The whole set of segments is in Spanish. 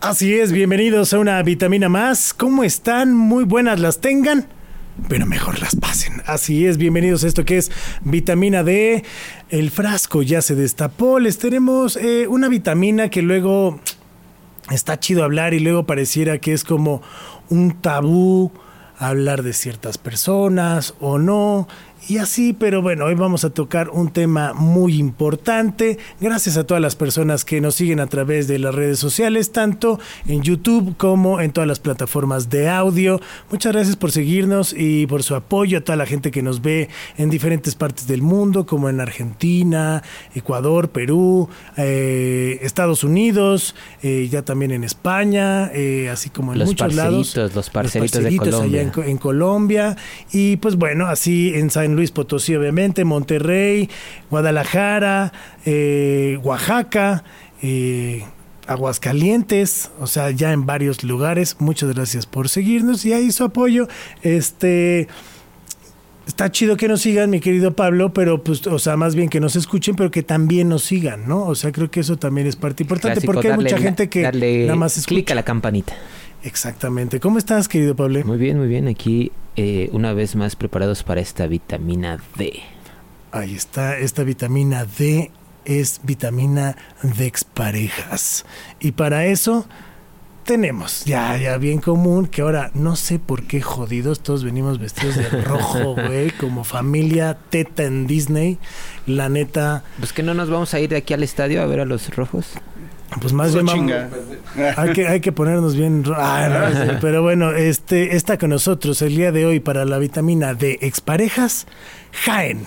Así es, bienvenidos a una vitamina más. ¿Cómo están? Muy buenas las tengan, pero mejor las pasen. Así es, bienvenidos a esto que es vitamina D. El frasco ya se destapó. Les tenemos eh, una vitamina que luego está chido hablar y luego pareciera que es como un tabú hablar de ciertas personas o no. Y así, pero bueno, hoy vamos a tocar un tema muy importante. Gracias a todas las personas que nos siguen a través de las redes sociales, tanto en YouTube como en todas las plataformas de audio. Muchas gracias por seguirnos y por su apoyo a toda la gente que nos ve en diferentes partes del mundo, como en Argentina, Ecuador, Perú, eh, Estados Unidos, eh, ya también en España, eh, así como en Los muchos lados. parceritos, los parceritos de allá Colombia. en, Co- en Colombia. Y pues bueno, así en San Luis Potosí, obviamente, Monterrey, Guadalajara, eh, Oaxaca, eh, Aguascalientes, o sea, ya en varios lugares. Muchas gracias por seguirnos y ahí su apoyo. Este. Está chido que nos sigan, mi querido Pablo, pero pues, o sea, más bien que nos escuchen, pero que también nos sigan, ¿no? O sea, creo que eso también es parte importante, Clásico, porque hay mucha gente que darle nada más escucha. clic a la campanita. Exactamente. ¿Cómo estás, querido Pablo? Muy bien, muy bien. Aquí eh, una vez más preparados para esta vitamina D. Ahí está, esta vitamina D es vitamina de exparejas. Y para eso tenemos, ya, ya bien común, que ahora no sé por qué jodidos todos venimos vestidos de rojo, güey, como familia teta en Disney. La neta, Pues que no nos vamos a ir de aquí al estadio a ver a los rojos. Pues más bien vamos- chinga. hay que, hay que ponernos bien. Ah, no, pero bueno, este está con nosotros el día de hoy para la vitamina de exparejas, Jaén.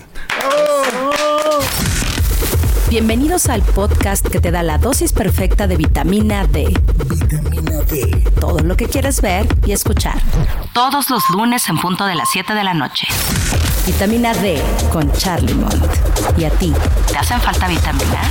Bienvenidos al podcast que te da la dosis perfecta de vitamina D. Vitamina D. Todo lo que quieres ver y escuchar. Todos los lunes en punto de las 7 de la noche. Vitamina D con Charlie Mont. ¿Y a ti? ¿Te hacen falta vitaminas?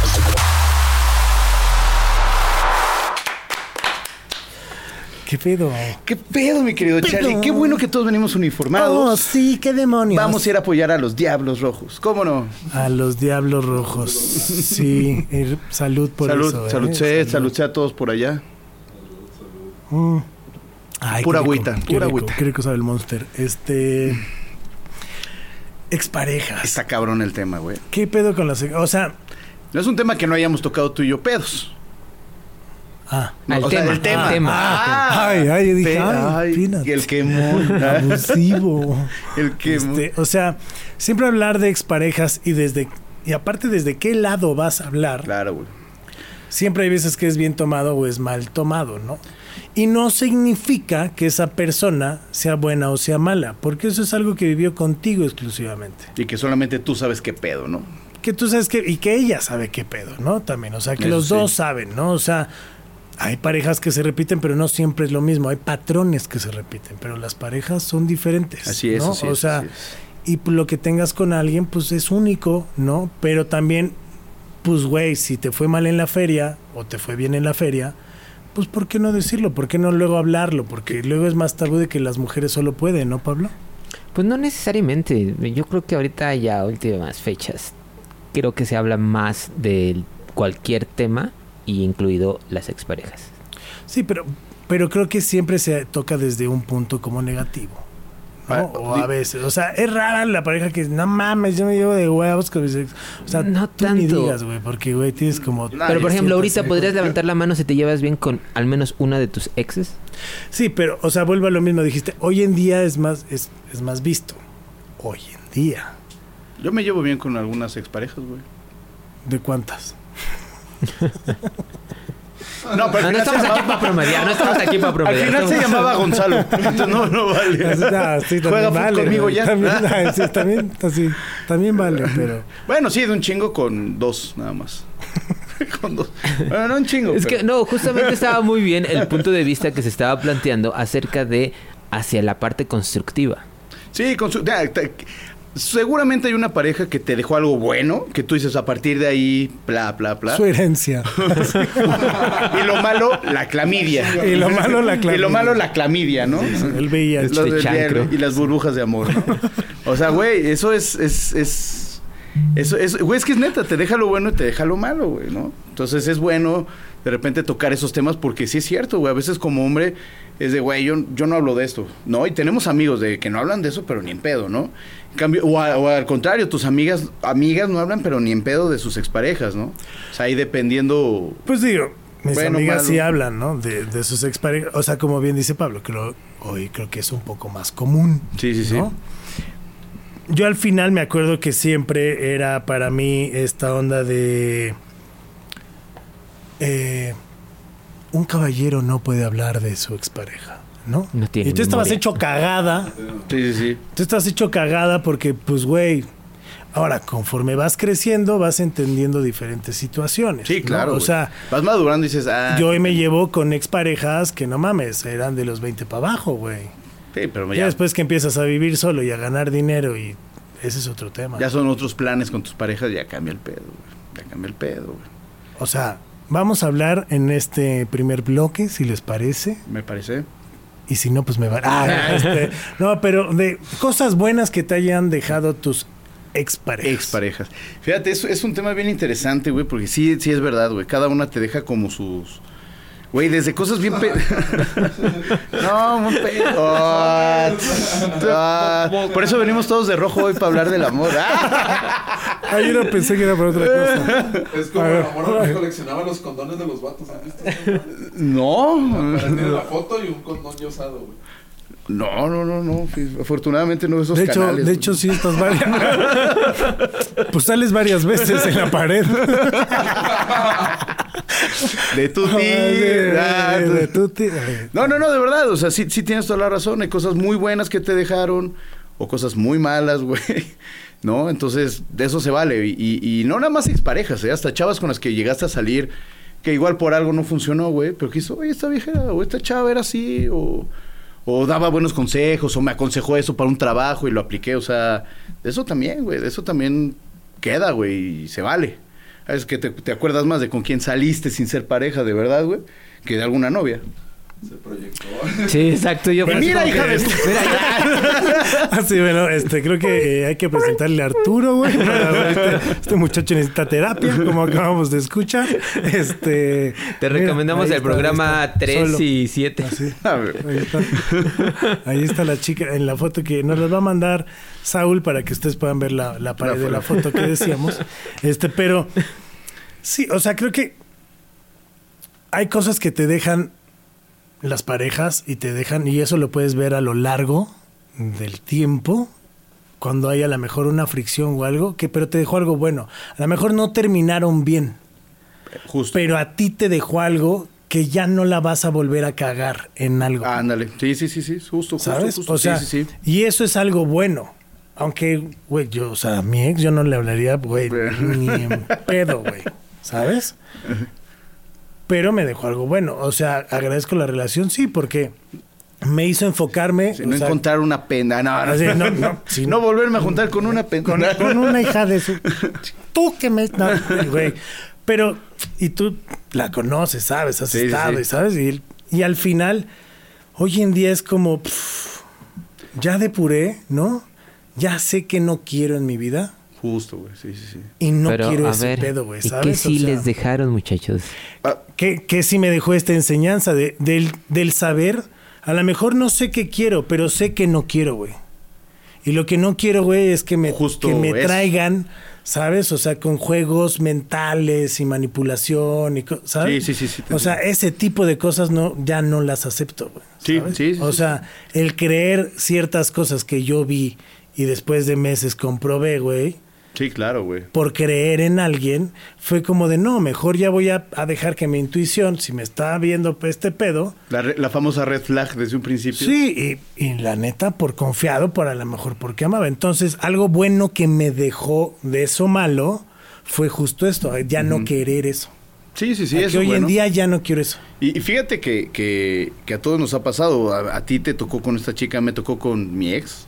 ¿Qué pedo? ¿Qué pedo, mi querido Charlie? Qué bueno que todos venimos Oh, uniformados. sí, qué demonios. Vamos a ir a apoyar a los Diablos Rojos. ¿Cómo no? A los diablos rojos. Sí, eh, salud por salud, eso. ¿eh? salud, sé, salud sé a todos por allá. Mm. Ay, Pura rico, agüita, pura rico, agüita. Qué rico sabe el monster. Este. Exparejas. Está cabrón el tema, güey. ¿Qué pedo con las. O sea. No es un tema que no hayamos tocado tú y yo pedos. Ah. No, Al o sea, tema, el tema. al tema. Ah, Ay, ay, yo dije, ay, peanut. y el quemón. Abusivo. el quemón. Este, o sea, siempre hablar de exparejas y desde. Y aparte, desde qué lado vas a hablar. Claro, güey. siempre hay veces que es bien tomado o es mal tomado, ¿no? Y no significa que esa persona sea buena o sea mala, porque eso es algo que vivió contigo exclusivamente. Y que solamente tú sabes qué pedo, ¿no? Que tú sabes que, y que ella sabe qué pedo, ¿no? También, o sea, que Eso los sí. dos saben, ¿no? O sea, hay parejas que se repiten, pero no siempre es lo mismo, hay patrones que se repiten, pero las parejas son diferentes. Así es, ¿no? así o es, sea, así es. y lo que tengas con alguien, pues es único, ¿no? Pero también, pues, güey, si te fue mal en la feria o te fue bien en la feria, pues, ¿por qué no decirlo? ¿Por qué no luego hablarlo? Porque luego es más tabú de que las mujeres solo pueden, ¿no, Pablo? Pues no necesariamente. Yo creo que ahorita ya últimas fechas creo que se habla más de cualquier tema y incluido las exparejas. Sí, pero, pero creo que siempre se toca desde un punto como negativo. ¿no? Ah, o a veces, o sea, es rara la pareja que no mames, yo me llevo de huevos con mis ex. O sea, No tú ni tanto. digas, güey, porque güey, tienes como Nah, Pero por ejemplo, ahorita podrías levantar la mano si te llevas bien con al menos una de tus exes. Sí, pero, o sea, vuelvo a lo mismo. Dijiste, hoy en día es más, es, es más visto. Hoy en día. Yo me llevo bien con algunas exparejas, güey. ¿De cuántas? No, pero No, al estamos aquí para promediar, no estamos aquí para Al promediar. final se llamaba Gonzalo. Entonces no, no vale. Sí, Juega vale, conmigo ya. También, sí, también, así, también vale, pero... Bueno, sí, de un chingo con dos, nada más. con dos. Bueno, no un chingo. Es que no, justamente estaba muy bien el punto de vista que se estaba planteando acerca de hacia la parte constructiva. Sí, con su- seguramente hay una pareja que te dejó algo bueno, que tú dices a partir de ahí, bla, bla, bla. Su herencia. y lo malo, la clamidia. Y lo malo, la Y clamidia. lo malo, la clamidia, ¿no? El VIH. Lo del chancro. diario y las burbujas de amor. O sea, güey, eso es, es, es, Eso es, güey, es que es neta, te deja lo bueno y te deja lo malo, güey, ¿no? Entonces es bueno de repente tocar esos temas porque sí es cierto, güey. A veces como hombre es de, güey, yo, yo no hablo de esto, ¿no? Y tenemos amigos de que no hablan de eso, pero ni en pedo, ¿no? En cambio, o, a- o al contrario, tus amigas, amigas no hablan, pero ni en pedo de sus exparejas, ¿no? O sea, ahí dependiendo... Pues digo, mis Bueno, amigas malo. sí hablan, ¿no? De, de sus exparejas. O sea, como bien dice Pablo, creo, hoy creo que es un poco más común. Sí, sí, sí. Yo al final me acuerdo que siempre era para mí esta onda de... eh, un caballero no puede hablar de su expareja, ¿no? No tiene y tú estabas hecho cagada. Sí, sí, sí. Tú estás hecho cagada porque, pues, güey, ahora conforme vas creciendo, vas entendiendo diferentes situaciones. Sí, ¿no? claro. O sea, vas madurando y dices, ah, yo hoy me llevo con exparejas que no mames, eran de los 20 para abajo, güey. sí, pero Ya ya, después que empiezas a vivir solo y a ganar dinero y ese es otro tema. ya son otros planes con tus parejas, ya cambia el pedo, güey. Ya cambia el pedo, güey. O sea, vamos a hablar en este primer bloque, si les parece. Me parece. Y si no, pues me van. Ah, este, no, pero de cosas buenas que te hayan dejado tus exparejas. Exparejas. Fíjate, es, es un tema bien interesante, güey, porque sí, sí es verdad, güey. Cada una te deja como sus. Güey, desde cosas bien. pe- no, muy pe- Ah, ah, por eso venimos todos de rojo hoy para hablar del amor. Ah. Ah, no pensé que era por otra cosa. Es como A ver. la morra que coleccionaba los condones de los vatos. ¿has visto? No. Para tener la foto y un condón ya usado, güey. No, no, no, no. Afortunadamente no esos De hecho, canales. de hecho, sí estás varias. pues sales varias veces en la pared. De tu de, ah, de- de tuti. No, no, no, de verdad. O sea, sí, sí tienes toda la razón. Hay cosas muy buenas que te dejaron o cosas muy malas, güey. ¿No? Entonces, de eso se vale. Y, y- y no nada más exparejas, ¿eh? Hasta chavas con las que llegaste a salir que igual por algo no funcionó, güey. Pero que hizo, oye, esta vieja o esta chava era así, o, o daba buenos consejos, o me aconsejó eso para un trabajo y lo apliqué. O sea, de eso también, güey. De eso también queda, güey, y se vale. Es que te, te acuerdas más de con quién saliste sin ser pareja, de verdad, güey, que de alguna novia. Se proyectó. Sí, exacto. Yo Pues así mira, hija de ya. Ah, bueno, este, creo que eh, hay que presentarle a Arturo, güey. para- Este, este muchacho necesita terapia, como acabamos de escuchar. Este, Te mira, recomendamos el está, programa está, 3 solo. y 7. Así. A ver. Ahí está. Ahí está la chica en la foto que nos las va a mandar Saúl para que ustedes puedan ver la, la pared La de la foto. que decíamos. Este, pero sí, o sea, creo que hay cosas que te dejan las parejas y te dejan, y eso lo puedes ver a lo largo del tiempo, cuando hay a lo mejor una fricción o algo, que pero te dejó algo bueno. A lo mejor no terminaron bien, Justo. pero a ti te dejó algo que ya no la vas a volver a cagar en algo. Ándale. Sí, sí, sí, sí. Justo, justo. ¿Sabes? justo. O sea, sí, sí, sí. y eso es algo bueno. Aunque, güey, yo, o sea, a mi ex yo no le hablaría, güey, ni en pedo, güey. ¿Sabes? Pero me dejó algo bueno. O sea, agradezco la relación, sí, porque me hizo enfocarme. O no sea, encontrar una pena. No, no, así, no, no, sí, no volverme a juntar con una pena. con, con una hija de su. Tú que me. no, güey. Pero, y tú la conoces, ¿sabes? Has Sí, estado, sí. y ¿sabes? Y, y al final, hoy en día es como. pff, ya depuré, ¿no? Ya sé que no quiero en mi vida Justo, güey. Sí, sí, sí. y no Pero, quiero ese ver, pedo, güey, ¿y ¿sabes? qué O sí sea, les dejaron, muchachos? Ah, ¿Qué, qué sí me dejó esta enseñanza de, del, del saber? A lo mejor no sé qué quiero, pero sé que no quiero, güey. Y lo que no quiero, güey, es que me, Justo que me traigan, ¿sabes? O sea, con juegos mentales y manipulación y ¿sabes? Sí, sí, sí, sí, O sea, ese tipo de cosas no, ya no las acepto, güey. Sí, sí, sí, O sí, sea, el creer ciertas cosas que yo vi y después de meses comprobé, güey, sí, claro, güey. por creer en alguien, fue como de no, mejor ya voy a, a dejar que mi intuición, si me está viendo este pedo, La, re- la famosa red flag desde un principio. sí, y, y la neta, por confiado, por a lo mejor porque amaba. Entonces, algo bueno que me dejó de eso malo fue justo esto, ya no querer eso. Sí, sí, sí. A que eso hoy bueno. en día ya no quiero eso. Y, y fíjate que, que, que a todos nos ha pasado. A, a ti te tocó con esta chica, me tocó con mi ex.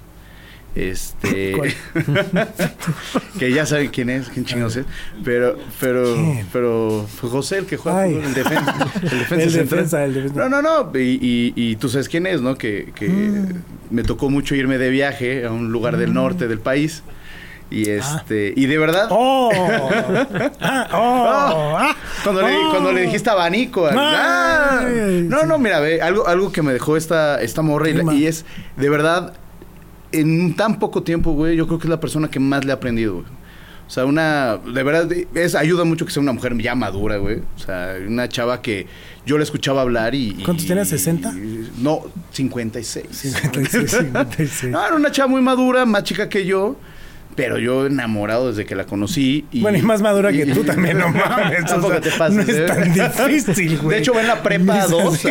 Este. Que ya saben quién es, quién chingados es. Pero, pero, ¿Quién? pero José el que juega el defensa. El defensa. El defensa, el defensa. No, no, no. Y, y- y tú sabes quién es, ¿no? Que, que Mm. me tocó mucho irme de viaje a un lugar del norte del país. Y este, y de verdad, ¡Oh! Ah, ¡Oh! ah, cuando, le, oh. cuando le dijiste abanico, ah, no, no, mira, ve, algo, algo que me dejó esta, esta morra y, y es, de verdad, en tan poco tiempo, güey, yo creo que es la persona que más le he aprendido, güey. O sea, una, de verdad, es, ayuda mucho que sea una mujer ya madura, güey. O sea, una chava que yo la escuchaba hablar y... y- ¿Cuántos tenías, 60? no, 56. 56, 56. No, era una chava muy madura, más chica que yo. Pero yo enamorado desde que la conocí. Y, Bueno, y más madura que tú también, no mames. o sea, te pases, no es ¿eh? tan difícil, güey. De hecho, va en la prepa Sí, 2. sí.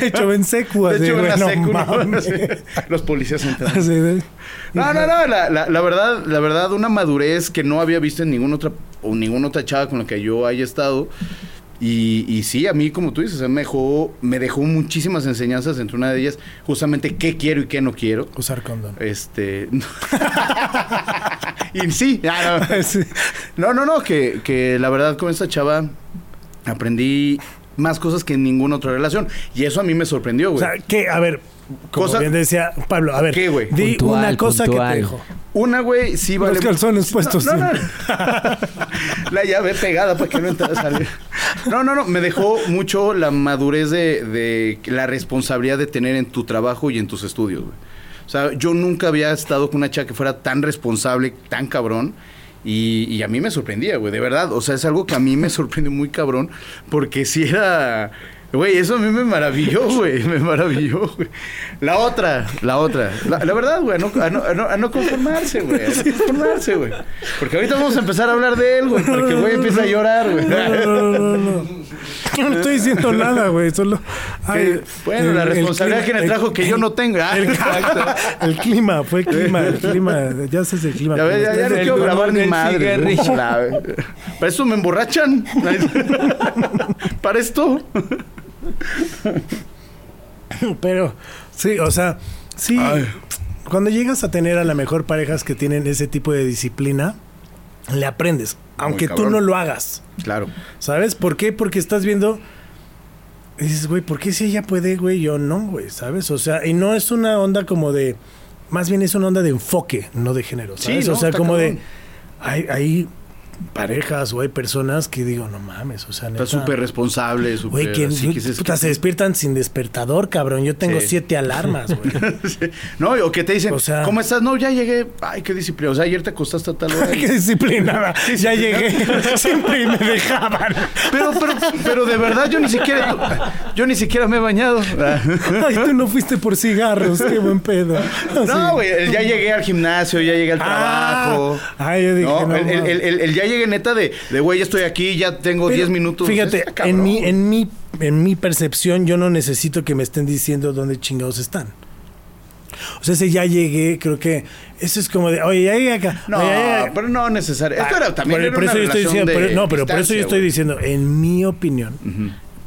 De hecho, ven secu, De hecho, va en la no secu, ¿no? Sí. Los policías de- No, no, no, la, la, la verdad, la verdad, una madurez que no había visto en ninguna otra, o ninguna otra chava con la que yo haya estado. Y, y sí, a mí, como tú dices, me dejó, me dejó muchísimas enseñanzas, entre una de ellas, justamente qué quiero y qué no quiero. Usar condón. Este. y sí, ah, no. Sí. No, no, no, que, que la verdad con esta chava aprendí más cosas que en ninguna otra relación. Y eso a mí me sorprendió, O güey. sea, que, a ver, como Cosa- bien decía Pablo, a ver, ¿Qué, güey? di Puntual, una cosa puntual. que te dejó. Una, güey, sí vale. Los calzones puestos No, no, siempre. no. La llave pegada para que no entrara a salir. No, no, no. Me dejó mucho la madurez de, de la responsabilidad de tener en tu trabajo y en tus estudios, güey. O sea, yo nunca había estado con una chica que fuera tan responsable, tan cabrón. Y, y a mí me sorprendía, güey, de verdad. O sea, es algo que a mí me sorprendió muy cabrón. Porque si era. Güey, eso a mí me maravilló, güey. Me maravilló, güey. La otra, la otra. La, la verdad, güey, a no, a no- a no- conformarse, güey. A no conformarse, güey. Porque ahorita vamos a empezar a hablar de él, güey. Para que el güey empiece a llorar, güey. No, no, no. Yo no estoy diciendo nada, güey. Solo. Bueno, la responsabilidad que me trajo que yo no tengo. Ah, El, el clima, fue clima, el clima. Ya sé el clima. Ya, ves, ya, ya no El quiero grabar ni madre. Para eso me emborrachan. Para esto. Pero, sí, o sea, sí. Ay. Cuando llegas a tener a la mejor parejas que tienen ese tipo de disciplina, le aprendes. Aunque tú no lo hagas. Claro. ¿Sabes? ¿Por qué? Porque estás viendo. y dices, güey, ¿por qué si ella puede, güey? Yo no, güey, ¿sabes? O sea, y no es una onda como de. Más bien es una onda de enfoque, no de género. Sí, ¿sabes? no, o sea, como cabrón. de. Hay, hay parejas o hay personas que digo, no mames, o sea, Está neta, súper responsable, súper. Güey, que, dices, puta, se despiertan sin despertador, cabrón. Yo tengo Sí. siete alarmas, güey. Sí. No, o que te dicen, O sea- ¿cómo estás? No, ya llegué. Ay, qué disciplina. O sea, ayer te acostaste a tal hora. Qué disciplinada. Ya llegué. Siempre me dejaban. Pero, pero, pero de verdad yo ni siquiera, yo ni siquiera me he bañado. Ay, tú no fuiste por cigarros. Qué buen pedo. Así. No, güey, ya llegué al gimnasio, ya llegué al Ah, trabajo. ay, yo dije, no, no, el, el- el- el ya llegué neta de, de güey, ya estoy aquí, ya tengo Pero, 10 minutos. Fíjate, Está en mi, en mi, en mi percepción, yo no necesito que me estén diciendo dónde chingados están. O sea, ese ya llegué, creo que eso es como de, oye, ya llegué acá. No, oye, ya llegué". pero no necesario. Esto Ah, era también por, era por una yo estoy diciendo, pero- no, pero por eso yo estoy diciendo, en mi opinión.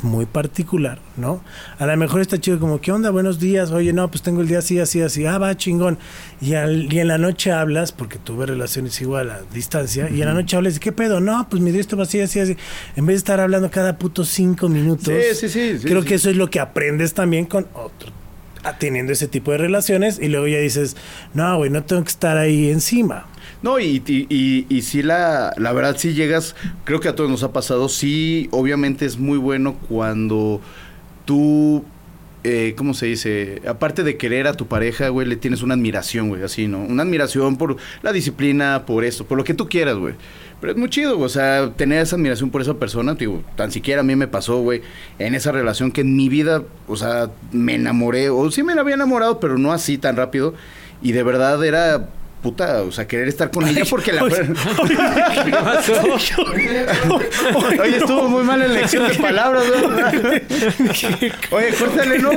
Muy particular, ¿no? A lo mejor está chido como, ¿qué onda? Buenos días. Oye, no, pues tengo el día así, así, así. Ah, va, chingón. Y, al- y en la noche hablas, porque tuve relaciones igual a distancia, y en la noche hablas, ¿qué pedo? No, pues mi día estuvo así, así, así. En vez de estar hablando cada puto cinco minutos. Sí, sí, sí, sí, creo sí. que eso es lo que aprendes también con otro. Teniendo ese tipo de relaciones y luego ya dices, no, güey, no tengo que estar ahí encima. No, y, y, y, sí, la, la verdad, sí llegas, creo que a todos nos ha pasado, sí, obviamente es muy bueno cuando tú, eh, ¿cómo se dice? Aparte de querer a tu pareja, güey, le tienes una admiración, güey, así, ¿no? Una admiración por la disciplina, por esto, por lo que tú quieras, güey. Pero es muy chido, güey, o sea, tener esa admiración por esa persona, digo, tan siquiera a mí me pasó, güey, en esa relación que en mi vida, o sea, me enamoré, o sí me la había enamorado, pero no así tan rápido, y de verdad era... Puta, o sea, querer estar con ella porque la... Oye, ¿Qué pasó? Oye, estuvo muy mal en elección de palabras, ¿no? Oye, córtale, ¿no?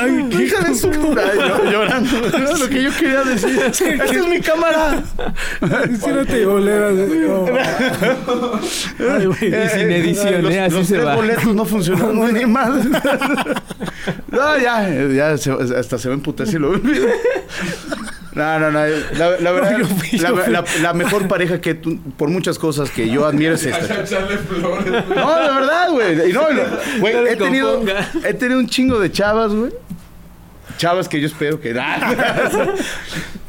Ay, qué Hija de su puta. Yo- llorando. Era lo que yo quería decir. Esta es mi cámara. Hiciérate boleras. No. Ay, güey. Y sin edición, los, ¿eh? Así los se tres va. boletos no funcionaron ni mal. No, ya, ya se- hasta se va a emputar si lo olvido. No, no, no. La, la verdad, No, fui, la, mejor pareja que tú, por muchas cosas que yo admiro es esta. Flores. No, de verdad, güey. Y no, güey, he tenido, he tenido un chingo de chavas, güey. Chavas que yo espero que...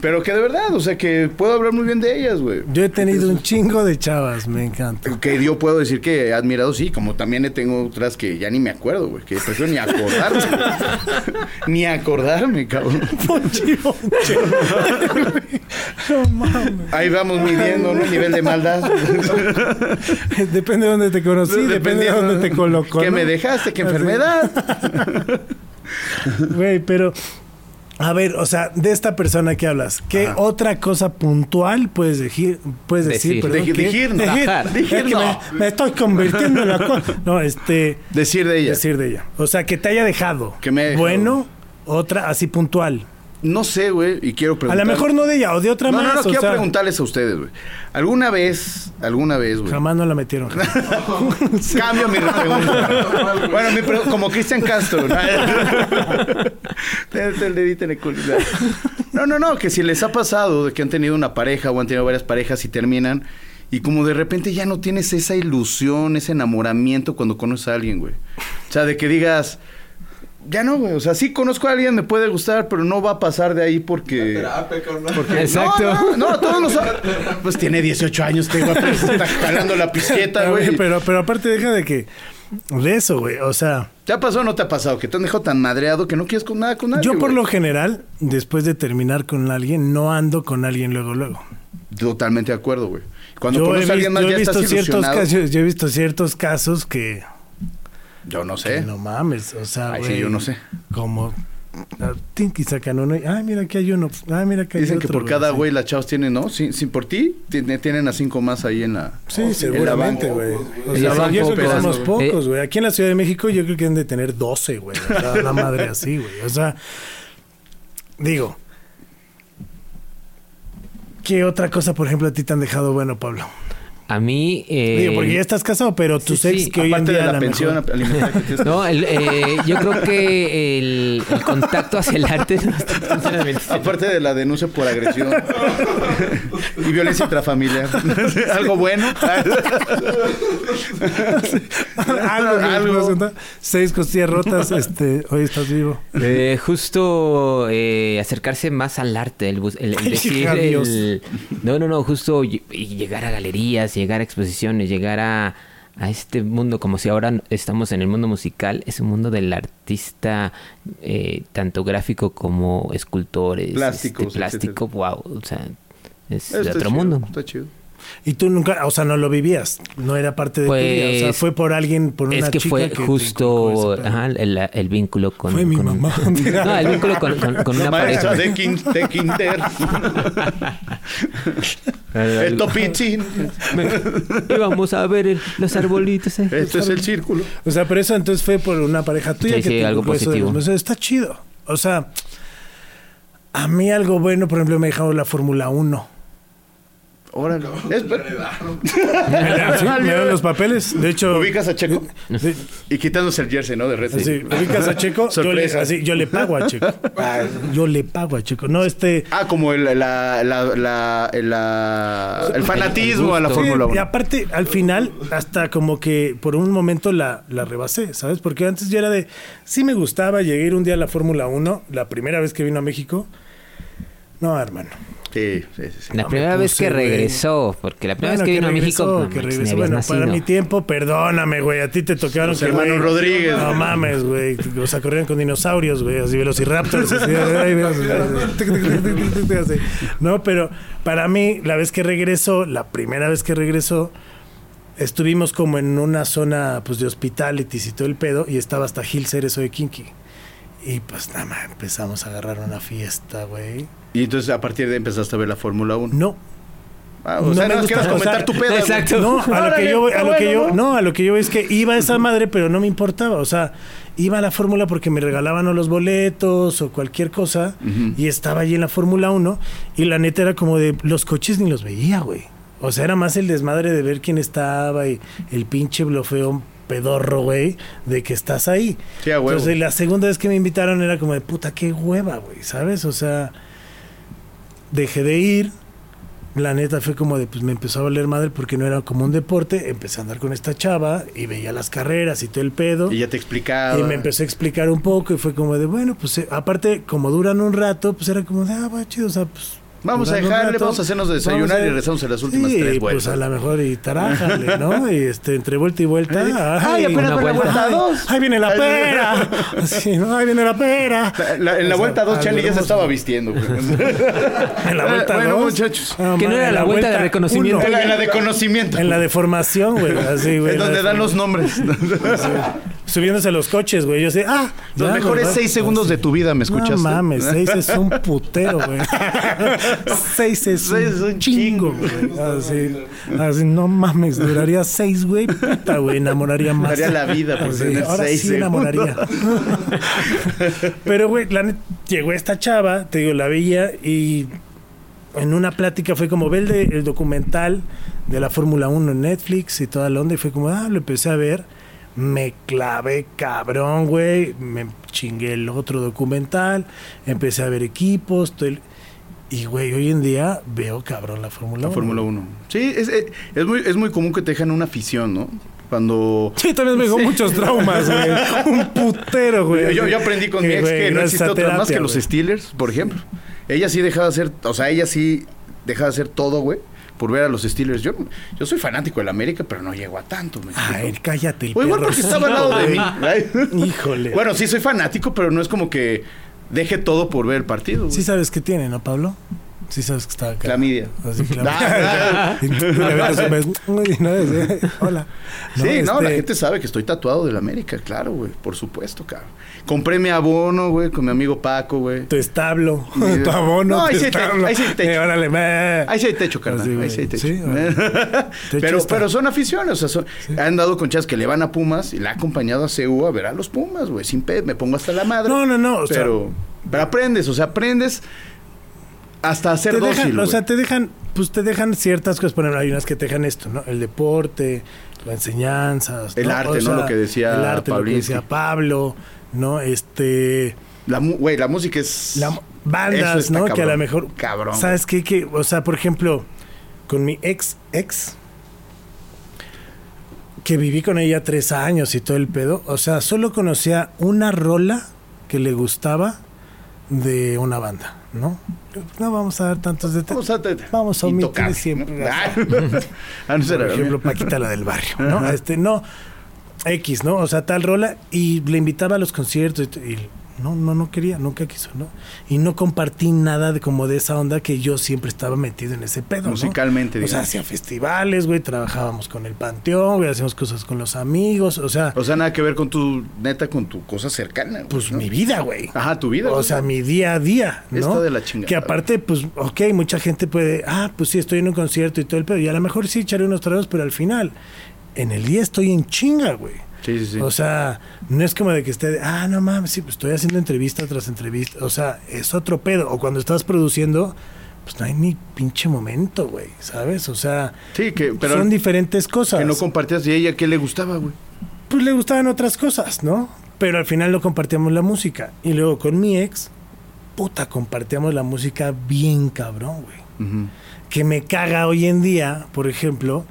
Pero que de verdad, o sea, que puedo hablar muy bien de ellas, güey. Yo he tenido un chingo de chavas, me encanta. Que yo puedo decir que he admirado, sí, como también tengo otras que ya ni me acuerdo, güey. Que prefiero ni acordarme. ni acordarme, cabrón. Ponchi, ponchi. No mames. Ahí vamos midiendo, ¿no? Nivel de maldad. Depende de dónde te conocí, depende de Dependiendo dónde te colocó. ¿Qué ¿no? me dejaste? ¿Qué enfermedad? Güey, pero. A ver, o sea, de esta persona que hablas, ¿qué Ajá. otra cosa puntual puedes decir? Puedes decir, Decir. perdón, que- no. Es no. me, me estoy convirtiendo en la cosa. No, este. Decir de ella. Decir de ella. O sea, que te haya dejado. Que me haya dejado. Bueno, otra así puntual. No sé, güey, y quiero A preguntar. lo mejor no de ella o de otra No, más. no, no, o quiero sea, preguntarles a ustedes, güey. ¿Alguna vez, alguna vez, güey? Jamás no la metieron. Cambio mi pregunta. bueno, mi pre- como Cristian Castro. el dedito en el culo. No, no, no, que si les ha pasado de que han tenido una pareja o han tenido varias parejas y terminan y como de repente ya no tienes esa ilusión, ese enamoramiento cuando conoces a alguien, güey. O sea, de que digas, ya no, güey. O sea, sí conozco a alguien, me puede gustar, pero no va a pasar de ahí porque... Terapia, carnal. Exacto. No, no, no, todos los... Pues tiene 18 años, te guapo, está jalando la pisqueta, güey. pero, pero aparte deja de que. De eso, güey. O sea, ¿Te ha pasado o no te ha pasado? Que te han dejado tan madreado que no quieres con nada con nadie. yo por güey? lo general, después de terminar con alguien, no ando con alguien luego, luego. Totalmente de acuerdo, güey. Cuando Yo he, conoces a alguien más yo he ya visto estás ciertos ilusionado. casos, yo he visto ciertos casos que, Yo no que sé. no mames, o sea, Ay, sí, güey, yo no sé. Como tinky sacan uno, y, ay, mira aquí hay uno, ay, mira que hay Dicen que otro, por cada sí. güey las chavas tienen, ¿no? Sin, sin por ti, tiene- tienen a cinco más ahí en la... Sí, Oh, sí, seguramente, en la güey. O sea, yo creo que pocos, somos güey. pocos, güey. Aquí en la Ciudad de México yo creo que deben de tener 12, güey. O sea, una madre así, güey. O sea, digo, ¿qué otra cosa, por ejemplo, a ti te han dejado bueno, Pablo? A mí. eh, Digo, porque ya estás casado, pero tus sí, ex sí, que hoy en día de la pensión mejor- alimentaria que tienes. No, el, eh, yo creo que el, el contacto hacia el arte no está funcionando. Aparte de la denuncia por agresión y violencia intrafamiliar. Algo bueno. algo, Algo. Seis costillas rotas, este, hoy estás vivo. Eh, justo eh, acercarse más al arte, el, bus- el- el decir no, no, no, justo y llegar a galerías, llegar a exposiciones, llegar a, a este mundo, como si ahora estamos en el mundo musical, es un mundo del artista, eh, tanto gráfico como escultores, Plásticos, este, plástico, wow, o sea, es de otro chido, mundo. Está chido. Y tú nunca, o sea, no lo vivías, no era parte de tu vida, o sea, Pues, fue por alguien, por una Es que chica fue que te justo ajá, el, el vínculo con... Fue mi con- mamá. no, el vínculo con, con- con una pareja. de, quin- de Quinter. el topitzín. Íbamos a ver el- los arbolitos. eh. Esto es el círculo. O sea, pero eso entonces fue por una pareja tuya Sí, que sí, te algo inculcó eso de positivo. los meses. Está chido. O sea, a mí algo bueno, por ejemplo, me ha dejado la Fórmula 1. Órale. Es- Sí, me dieron los papeles. De hecho, ubicas a Checo sí, y quitándose el jersey, ¿no? De Red así, ubicas a Checo, yo le, Sorpresa. así, yo le pago a Checo. Yo le pago a Checo. No, este... Ah, como el, la, la, la, la- el fanatismo a la. Fórmula Sí, y 1. aparte, al final, hasta como que por un momento la, la rebasé, ¿sabes? Porque antes yo era de, sí me gustaba, llegué a ir un día a la Fórmula 1, la primera vez que vino a México. No, hermano. Sí, sí, sí. sí. La No primera me vez que güey. regresó, porque la primera Bueno, vez que vino a México, que ni regresó. habías Bueno, para mi tiempo, perdóname, güey. A ti te tocaron Los que, hermanos güey, Rodríguez. No mames, güey. O sea, corrían con dinosaurios, güey. Así, velociraptors. Así, así. No, pero para mí, la vez que regresó, la primera vez que regresó, estuvimos como en una zona pues de hospitalities y todo el pedo. Y estaba hasta Gil Cerezo de Kinky. Y pues nada más empezamos a agarrar una fiesta, güey. Y entonces a partir de ahí empezaste a ver la Fórmula 1. No, Ah, o No sea, me más gusta, o comentar sea, tu pedo. exacto. No, a lo que yo voy, a lo que yo, no, a lo que yo voy es que iba a esa madre, pero no me importaba. O sea, iba a la Fórmula porque me regalaban o los boletos o cualquier cosa y estaba allí en la Fórmula 1 y la neta era como de los coches ni los veía, güey. O sea, era más el desmadre de ver quién estaba y el pinche blofeo pedorro, güey, de que estás ahí. Sí, a huevo. Entonces, la segunda vez que me invitaron era como de puta, qué hueva, güey, ¿sabes? O sea, dejé de ir la neta fue como de, pues me empezó a valer madre porque no era como un deporte. Empecé a andar con esta chava y veía las carreras y todo el pedo. Y ya te explicaba. Y me empezó a explicar un poco y fue como de, bueno, pues eh, aparte, como duran un rato, pues era como de, ah, va chido, o sea, pues. Vamos a duran un dejarle, rato, vamos a hacernos desayunar a- y regresamos en las últimas Sí, tres Pues vueltas. a lo mejor y tarájale, ¿no? Y este, entre vuelta y vuelta. Ay, apenas Una va la vuelta. vuelta ay, dos. Ahí viene la Ay, pera. Sí, ¿no? Ahí viene la pera. La- la- en la O sea, vuelta dos, Charlie ya se estaba vistiendo. güey. En la vuelta Bueno, dos. muchachos. Ah, Que no era en la vuelta de reconocimiento. uno. en, la, en la de conocimiento. En la de formación, güey. Así, güey. Es la donde de dan los nombres. Subiéndose a los coches, güey. Yo sé, ah. Los ya, mejores ¿verdad? seis segundos de tu vida, ¿me escuchaste? No mames, seis es un putero, güey. seis es Seis es un un chingo, güey. Así, así, no mames, duraría seis, güey. Puta, güey, enamoraría más. Daría la vida por Así, ahora seis sí enamoraría. Pero, güey, la llegó esta chava, te digo, la veía y en una plática fue como, ve el, de- el documental de la Fórmula 1 en Netflix y toda la onda, y fue como, ah, lo empecé a ver, me clavé cabrón, güey, me chingué el otro documental, empecé a ver equipos, el- y, güey, hoy en día veo cabrón la Fórmula 1. La Fórmula 1. Sí, es, es, es muy, es muy común que te dejan una afición, ¿no? Cuando... Sí, también me dejó muchos traumas, güey. Un putero, güey. Yo, yo aprendí con mi ex güey, que no existe otra más que los. Steelers, por ejemplo. Ella sí dejaba de hacer, o sea, ella sí dejaba de hacer todo, güey, por ver a los Steelers. Yo, yo soy fanático del América, pero no llego a tanto, ¿me? Ay, cállate, el O igual porque estaba al lado de mí. Híjole. Bueno, sí soy fanático, pero no es como que deje todo por ver el partido. Sí sabes qué tiene, ¿no, Pablo? Sí sabes que está acá. Clamidia. Así, Ah, clamidia. No, es- Hola. Sí, no, la este, gente sabe que estoy tatuado del América, claro, güey, por supuesto, cabrón. Compré mi abono, güey, con mi amigo Paco, güey. Tu establo, Sí. tu abono, No, ahí sí hay techo, ahí sí hay techo. Eh, órale, me. Ahí sí hay techo, carnal. Así, ahí sí hay techo. Sí, órale. Techo pero, está. pero son aficiones, o sea, son- han dado con chas que le van a Pumas y la ha acompañado a CU a ver a los Pumas, güey, sin pe, me pongo hasta la madre. No, no, no, o sea- pero, pero aprendes, o sea, aprendes hasta hacer te dócil, dejan, o sea, te dejan, pues te dejan ciertas cosas. Por ejemplo, hay unas que te dejan esto, ¿no? El deporte, la enseñanza. El arte, ¿no? Lo que decía El arte, lo que decía Pablo, ¿no? Este. La, güey, la música es... La- bandas, ¿no? Que a lo mejor. cabrón. ¿Sabes qué? Que, o sea, por ejemplo, con mi ex, ex, que viví con ella tres años y todo el pedo, o sea, solo conocía una rola que le gustaba de una banda, ¿no? No vamos a dar tantos detalles. Vamos a, omitir siempre. ¿no? Ah, ah, no Por ejemplo, Paquita la del barrio, ¿no? Este, no, X, ¿no? O sea, tal rola y le invitaba a los conciertos y no, no, no quería, nunca quiso, ¿no? Y no compartí nada de como de esa onda que yo siempre estaba metido en ese pedo, ¿no? Musicalmente, O sea, hacía festivales, güey, trabajábamos con el panteón, güey, hacíamos cosas con los amigos, o sea, O sea, nada que ver con tu, neta, con tu cosa cercana. güey, pues ¿no? mi vida, güey. Ajá, tu vida. O güey. sea, mi día a día, ¿no? Está de la chingada, Que aparte, pues, ok, mucha gente puede, ah, pues sí, estoy en un concierto y todo el pedo, y a lo mejor sí echaré unos tragos, pero al final, en el día estoy en chinga, güey. Sí, sí, sí. O sea, no es como de que esté, de, ah, no mames, sí, pues estoy haciendo entrevista tras entrevista. O sea, es otro pedo. O cuando estás produciendo, pues no hay ni pinche momento, güey, ¿sabes? O sea, sí, que, pero son diferentes cosas. que no compartías y a ella qué le gustaba, güey. pues le gustaban otras cosas, ¿no? Pero al final no compartíamos la música. Y luego con mi ex, puta, compartíamos la música bien cabrón, güey. Que me caga hoy en día, por ejemplo,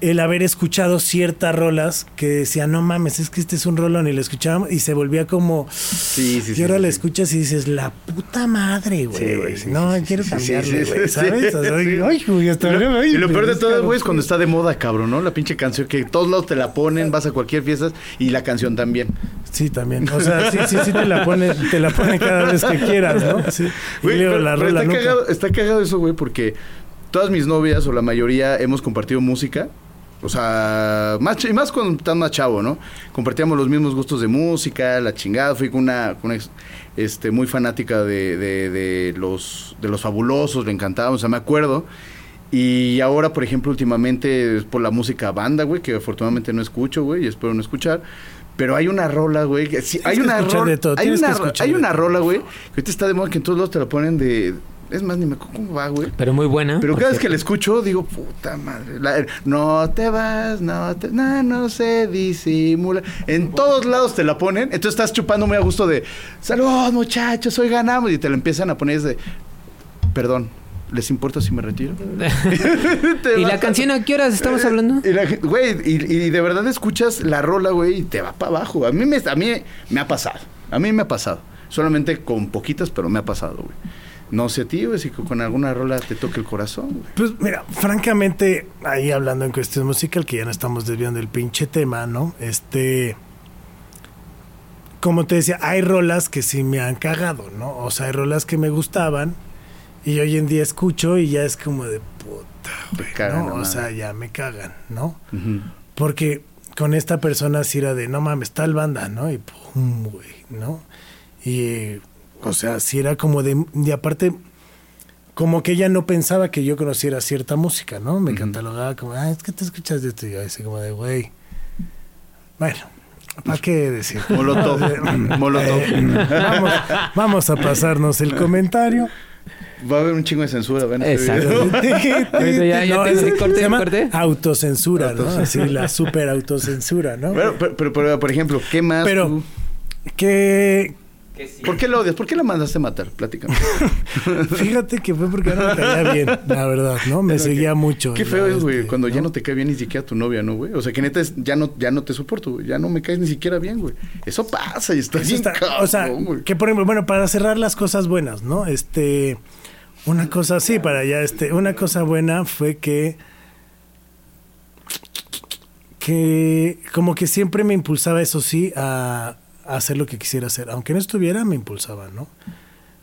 el haber escuchado ciertas rolas que decía, no mames, es que este es un rolón, y lo escuchábamos y se volvía como. Sí, sí, y ahora sí, la escuchas y dices, la puta madre, güey. Sí, güey, sí, no, quiero cambiarle, güey, ¿sabes? ay, güey, hasta lo, ay, y lo peor de todo, güey, es cuando está de moda, cabrón, ¿no? La pinche canción que todos lados te la ponen, vas a cualquier fiesta y la canción también. Sí, también. O sea, sí, sí, sí te la pone, te la pone cada vez que quieras, ¿no? Sí. Y Güey, luego pero, la pero rola está, nunca. cagado, está cagado eso, güey, porque todas mis novias o la mayoría hemos compartido música. O sea, más, y más cuando estás más chavo, ¿no? Compartíamos los mismos gustos de música, la chingada. Fui con una, con una este, muy fanática de, de, de los, de los fabulosos, le encantaba, o sea, me acuerdo. Y ahora, por ejemplo, últimamente es por la música banda, güey, que afortunadamente no escucho, güey, y espero no escuchar. Pero hay una rola, güey, que sí, hay que una rola, de todo, hay una, hay una rola, güey, que ahorita está de moda que en todos lados te la ponen de es más ni me acuerdo cómo va, güey. Pero muy buena. Pero cada vez que la escucho digo, puta madre, la- no te vas, no te, no, no se disimula. En todos lados te la ponen, entonces estás chupando muy a gusto de, saludos muchachos, hoy ganamos y te la empiezan a poner de, perdón, ¿Les importa si me retiro? ¿Y la canción a qué horas estamos hablando? Y la Güey, y, y de verdad escuchas la rola, güey, y te va para abajo. A mí, me, a mí me ha pasado. A mí me ha pasado. Solamente con poquitas, pero me ha pasado, güey. No sé a ti, güey, si con alguna rola te toca el corazón, güey. Pues mira, francamente, ahí hablando en cuestión musical, que ya no estamos desviando del pinche tema, ¿no? Este. Como te decía, hay rolas que sí me han cagado, ¿no? O sea, hay rolas que me gustaban y hoy en día escucho y ya es como de puta, güey, cagan O sea, ya me cagan, ¿no? Porque con esta persona sí era de, no mames, tal banda, ¿no? Y pum, güey, ¿no? Y, o sea, sí era como de, y aparte, como que ella no pensaba que yo conociera cierta música, ¿no? Me catalogaba como, ah, es que te escuchas de esto. Y yo así como de, güey, bueno, ¿para qué decir? Molotov. Molotov. Eh, vamos, vamos a pasarnos el comentario. Va a haber un chingo de censura, ven. Exacto. ya- te- corte, se llama corte. autocensura, ¿no? Así, la super autocensura, ¿no? Pero, pero, pero, pero, por ejemplo, ¿qué más? Pero- tú? Que ¿Por qué la odias? ¿Por qué la mandaste matar? Platícame. Fíjate que fue porque no me caía bien, la verdad, ¿no? Me seguía mucho. Qué feo es, güey, Este, cuando ya ¿no? te cae bien ni siquiera tu novia, ¿no, güey? O sea, que neta es, ya no, ya no te soporto, güey. Ya no me caes ni siquiera bien, güey. Eso pasa y está Eso bien está- cabrón, o sea, güey. que por ejemplo, bueno, para cerrar las cosas buenas, ¿no? Este, una cosa, sí, para allá, este, una cosa buena fue que, que como que siempre me impulsaba, eso sí, a, hacer lo que quisiera hacer. Aunque no estuviera, me impulsaba, ¿no?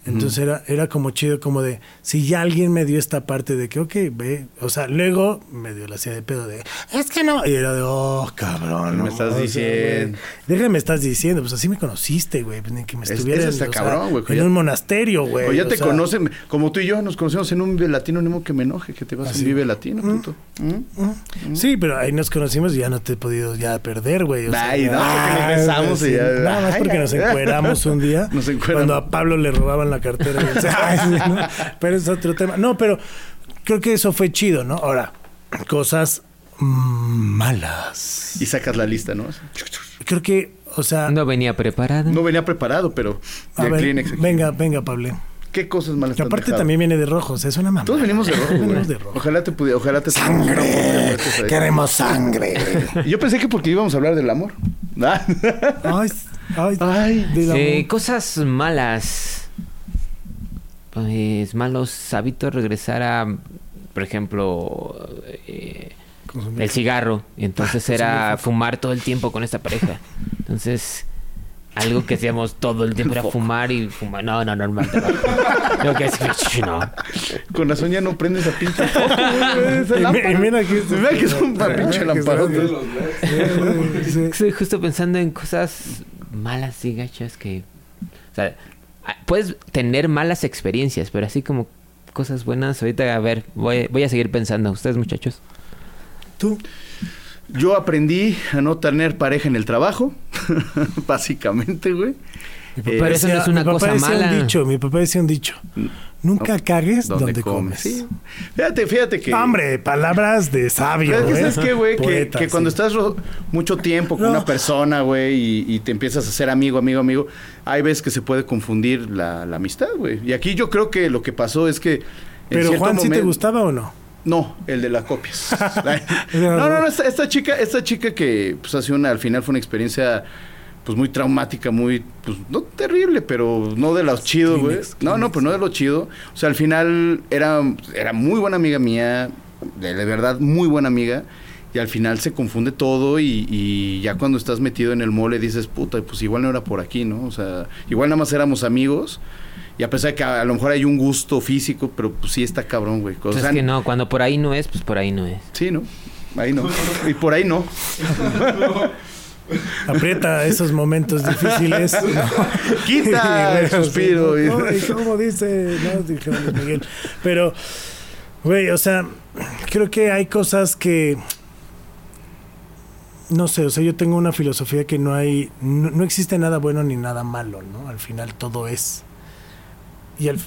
Entonces era, era como chido, como de, si ya alguien me dio esta parte de que, ok, ve, o sea, luego me dio la hacía de pedo de, es que no, y era de, oh, cabrón. Me estás diciendo. Déjame, estás diciendo, pues así me conociste, güey, pues ni que me Es- estuviera eso en, en un monasterio, güey. O ya te sea, conocen, como tú y yo nos conocemos en un Vive Latino, no que me enoje, que te vas a un Vive Latino, puto. ¿Mm? Sí, pero ahí nos conocimos y ya no te he podido ya perder, güey. o sea, Ay, no, nos besamos y ya- Nada más porque ay. nos encueramos un día. Nos encueramos. Cuando a Pablo le robaban la cartera. Pero es otro tema. No, pero creo que eso fue chido, ¿no? Ahora, cosas malas. Y sacas la lista, ¿no? Creo que, o sea, No venía preparado. No venía preparado, pero a de ver, Kleenex aquí. venga, venga, Pablo. ¿Qué cosas malas Que aparte también viene de rojo, o sea, es una mamá. Todos venimos de rojo, güey. Venimos de rojo. Ojalá te pudiera, ojalá te eso. Queremos sangre. Yo pensé que porque íbamos a hablar del amor. Ah. Ay, ay, Ay, del Eh, amor. cosas malas. Pues malos hábitos, regresar a, por ejemplo, eh, el cigarro. Y entonces era fumar todo el tiempo con esta pareja. Entonces, algo que hacíamos todo el tiempo era fumar y fumar. No, no, normal. Lo que es no. Con razón ya no prendes a pinche foco, güey. Mira que esto- Mira que es un pinche. Sí. Estoy justo pensando en cosas malas y gachas que... O sea, puedes tener malas experiencias, pero así como cosas buenas, ahorita a ver, voy, voy a seguir pensando. ¿Ustedes muchachos? Tú. Yo aprendí a no tener pareja en el trabajo. Básicamente, güey. Mi papá Eh, Pero eso no es una mi papá cosa decía mala. Un dicho, mi papá decía un dicho. Nunca cagues donde, comes. Sí. Fíjate, fíjate que. Hombre, palabras de sabio. Pero es que, ¿eh? ¿sabes qué, güey? Que, cuando estás mucho tiempo con No. una persona, güey, y, y te empiezas a hacer amigo, amigo, amigo, hay veces que se puede confundir la, la amistad, güey. Y aquí yo creo que lo que pasó es que. Pero Juan, ¿sí te momento- gustaba o no? No, el de las copias. no, no, no, esta, esta chica, esta chica que pues hace una, al final fue una experiencia pues muy traumática, muy, pues no terrible, pero no de los chido, güey. No, no, pero no de lo chido. O sea, al final era, era muy buena amiga mía, de, de verdad muy buena amiga. Y al final se confunde todo y, y ya cuando estás metido en el mole dices, puta, pues igual no era por aquí, ¿no? O sea, igual nada más éramos amigos. Y a pesar de que a, a lo mejor hay un gusto físico, pero pues sí está cabrón, güey. O Pues sea, es que no, cuando por ahí no es, pues por ahí no es. Sí, ¿no? Ahí no. Y por ahí no. Aprieta esos momentos difíciles. Quita el Güey, suspiro. sí, y- ¿no? Y como dice, no, dijo Miguel. Pero, güey, o sea, creo que hay cosas que. No sé, o sea, yo tengo una filosofía que no hay. No, no existe nada bueno ni nada malo, ¿no? Al final todo es. Y al,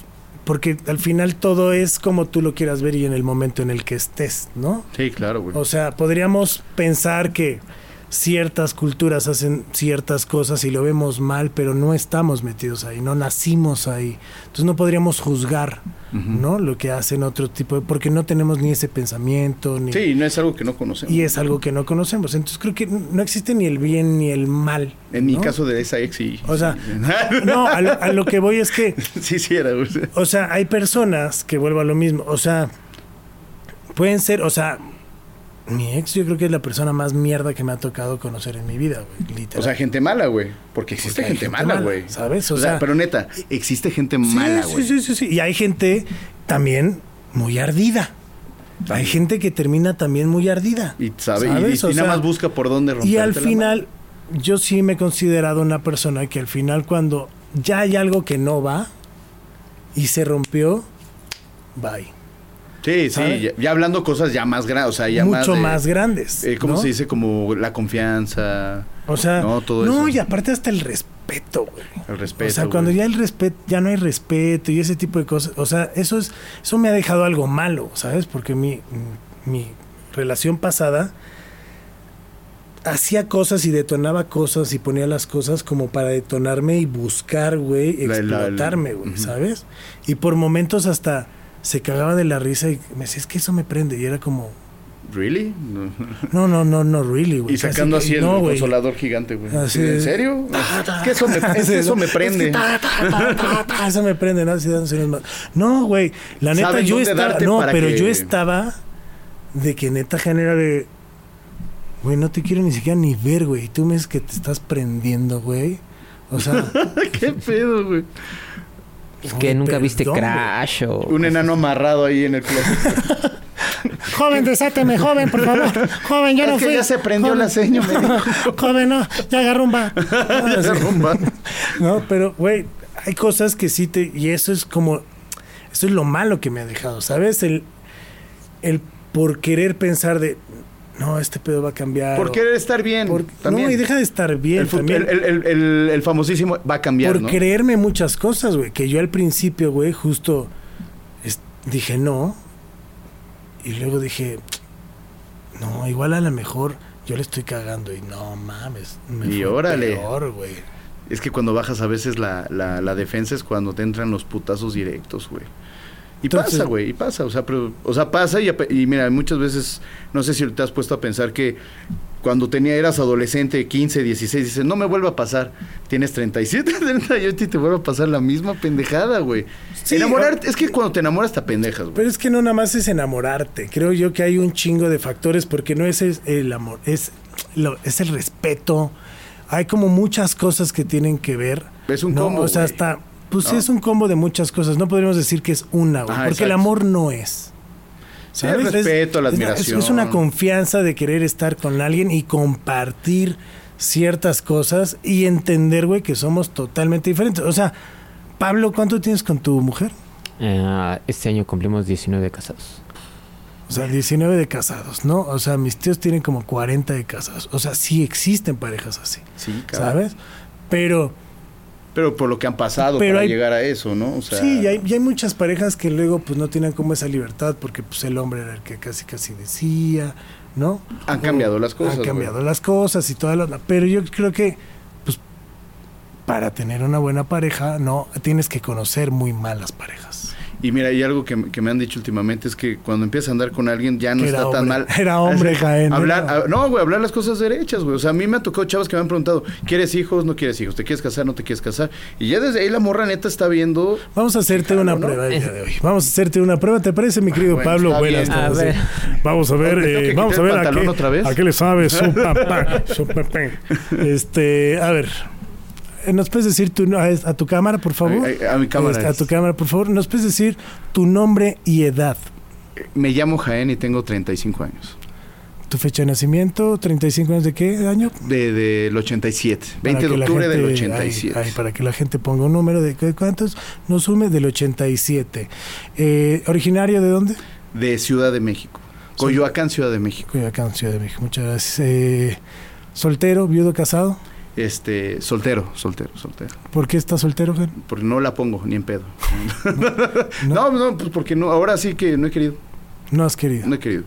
porque al final todo es como tú lo quieras ver y en el momento en el que estés, ¿no? Sí, claro, güey. O sea, podríamos pensar que ciertas culturas hacen ciertas cosas y lo vemos mal, pero no estamos metidos ahí, no nacimos ahí. Entonces no podríamos juzgar, ¿no? Lo que hacen otro tipo de... porque no tenemos ni ese pensamiento, ni... Sí, no es algo que no conocemos. Y es algo que no conocemos. Entonces creo que no existe ni el bien ni el mal. En mi caso de esa ex, sí. O sea, no, a lo, a lo que voy es que, sí, sí era. o sea, hay personas que vuelvo a lo mismo. O sea, pueden ser, o sea, mi ex yo creo que es la persona más mierda que me ha tocado conocer en mi vida, güey, literal. O sea, gente mala, güey. Porque existe Porque gente, gente mala, güey. ¿sabes? O O sea, sea- pero neta, existe gente Sí, mala, güey. sí, sí, sí. Y hay gente también muy ardida. Hay gente que termina también muy ardida. Y sabe, y- ¿sabes? y, nada más busca por dónde romper. Y al final, yo sí me he considerado una persona que al final cuando ya hay algo que no va y se rompió, bye. Sí, sí, ya, ya hablando cosas ya más grandes, o sea, ya más. Mucho de- más grandes. eh, ¿Cómo ¿no? se dice? Como la confianza, O sea, No, no, todo eso. y aparte hasta el respeto, güey. el respeto. o sea, cuando ya el respeto, ya no hay respeto y ese tipo de cosas, o sea, eso es, eso me ha dejado algo malo, ¿sabes? Porque mi, mi relación pasada hacía cosas y detonaba cosas y ponía las cosas como para detonarme y buscar, güey, explotarme, güey. ¿sabes? Y por momentos hasta se cagaba de la risa y me decía, es que eso me prende. Y era como, ¿Really? No. no, no, no, really, güey. Y sacando así el no, consolador gigante, güey. Así ¿En serio? Ta, ta, Es que eso me, es que eso me prende. eso me prende, ¿no? No, güey. La neta, yo estaba. No, pero que- yo estaba de que neta genera de. Güey, no te quiero ni siquiera ni ver, güey. Tú me dices que te estás prendiendo, güey. O sea. ¿Qué pedo, güey? Que nunca viste perdón. Crash o... Un enano amarrado ahí en el closet. Joven, desáteme, joven, por favor. Joven, yo Es no que fui. ya se prendió Joven. la seña, me dijo. joven, no, ya va. Ya se rumba. No, pero, güey, hay cosas que sí te. Y eso es como. Eso es lo malo que me ha dejado, ¿sabes? El, el por querer pensar de. No, este pedo va a cambiar. Por querer estar bien. por- también. no, y deja de estar bien el, fu- también. el, el- el- el famosísimo va a cambiar, por ¿no? creerme muchas cosas, güey. Que yo al principio, güey, justo dije no. Y luego dije. No, igual a lo mejor yo le estoy cagando. Y no mames. Me Y fue órale. peor, güey. Es que cuando bajas a veces la, la, la defensa es cuando te entran los putazos directos, güey. Y Entonces- pasa, güey, y pasa. O sea, pero, o sea, pasa y, y mira, muchas veces, no sé si te has puesto a pensar que cuando tenía, eras adolescente, 15, 16, dices, no me vuelva a pasar. Tienes 37, 38 y te vuelve a pasar la misma pendejada, güey. Sí, Enamorarte, o- es que cuando te enamoras te pendejas, güey. Pero es que no nada más es enamorarte. Creo yo que hay un chingo de factores porque no es el, amor, es, lo- es el respeto. Hay como muchas cosas que tienen que ver. Es un ¿no? combo, O sea, hasta, pues No. es un combo de muchas cosas. No podríamos decir que es una, güey, Ajá, porque el amor no es. Sí, el respeto, la es- admiración. Es, una confianza de querer estar con alguien y compartir ciertas cosas y entender, güey, que somos totalmente diferentes. O sea, Pablo, ¿cuánto tienes con tu mujer? Eh, este año cumplimos 19 casados. O sea, 19 de casados, ¿no? O sea, mis tíos tienen como 40 de casados. O sea, sí existen parejas así, Sí, cabrón. ¿sabes? Pero Pero por lo que han pasado Pero para hay- llegar a eso, ¿no? O sea, sí, y hay, y hay muchas parejas que luego pues no tienen como esa libertad porque pues el hombre era el que casi casi decía, ¿no? Han cambiado las cosas, Han güey. cambiado las cosas y toda la... Pero yo creo que pues para tener una buena pareja, no, tienes que conocer muy malas parejas. Y mira, y algo que, que me han dicho últimamente es que cuando empiezas a andar con alguien ya no era está tan mal. Era hombre, Jaén, Hablar, era- a- no, güey, hablar las cosas derechas, güey. O sea, a mí me han tocado chavas que me han preguntado, ¿quieres hijos? ¿No quieres hijos? ¿Te quieres casar? ¿No te quieres casar? Y ya desde ahí la morra neta está viendo... Vamos a hacerte Claro, una ¿no? prueba el día de hoy. Vamos a hacerte una prueba, ¿te parece, mi querido Bueno, Pablo? Buenas. A ver. Vamos a ver, ¿Me tengo eh, vamos a ver el a pantalón qué, otra vez? a qué le sabe su papá, su papá. Este, a ver, ¿nos puedes decir tu, a, a tu cámara, por favor? A- a- a mi cámara Este, a tu cámara, por favor. ¿Nos puedes decir tu nombre y edad? Me llamo Jaén y tengo 35 años. Tu fecha de nacimiento, 35 años de qué año? De, del 87. 20 Para de octubre del gente- 87. ay, ay, para que la gente ponga un número de ¿cu- cuántos nos sume del 87. Eh, ¿Originario de dónde? De Ciudad de México. Coyoacán, Ciudad de México. Coyoacán, Ciudad de México. Muchas gracias. Eh, ¿Soltero, viudo, casado? Este, soltero, soltero, soltero. ¿Por qué estás soltero, Gen? Porque no la pongo ni en pedo. no, no, pues porque no, ahora sí que no he querido. No has querido. No he querido.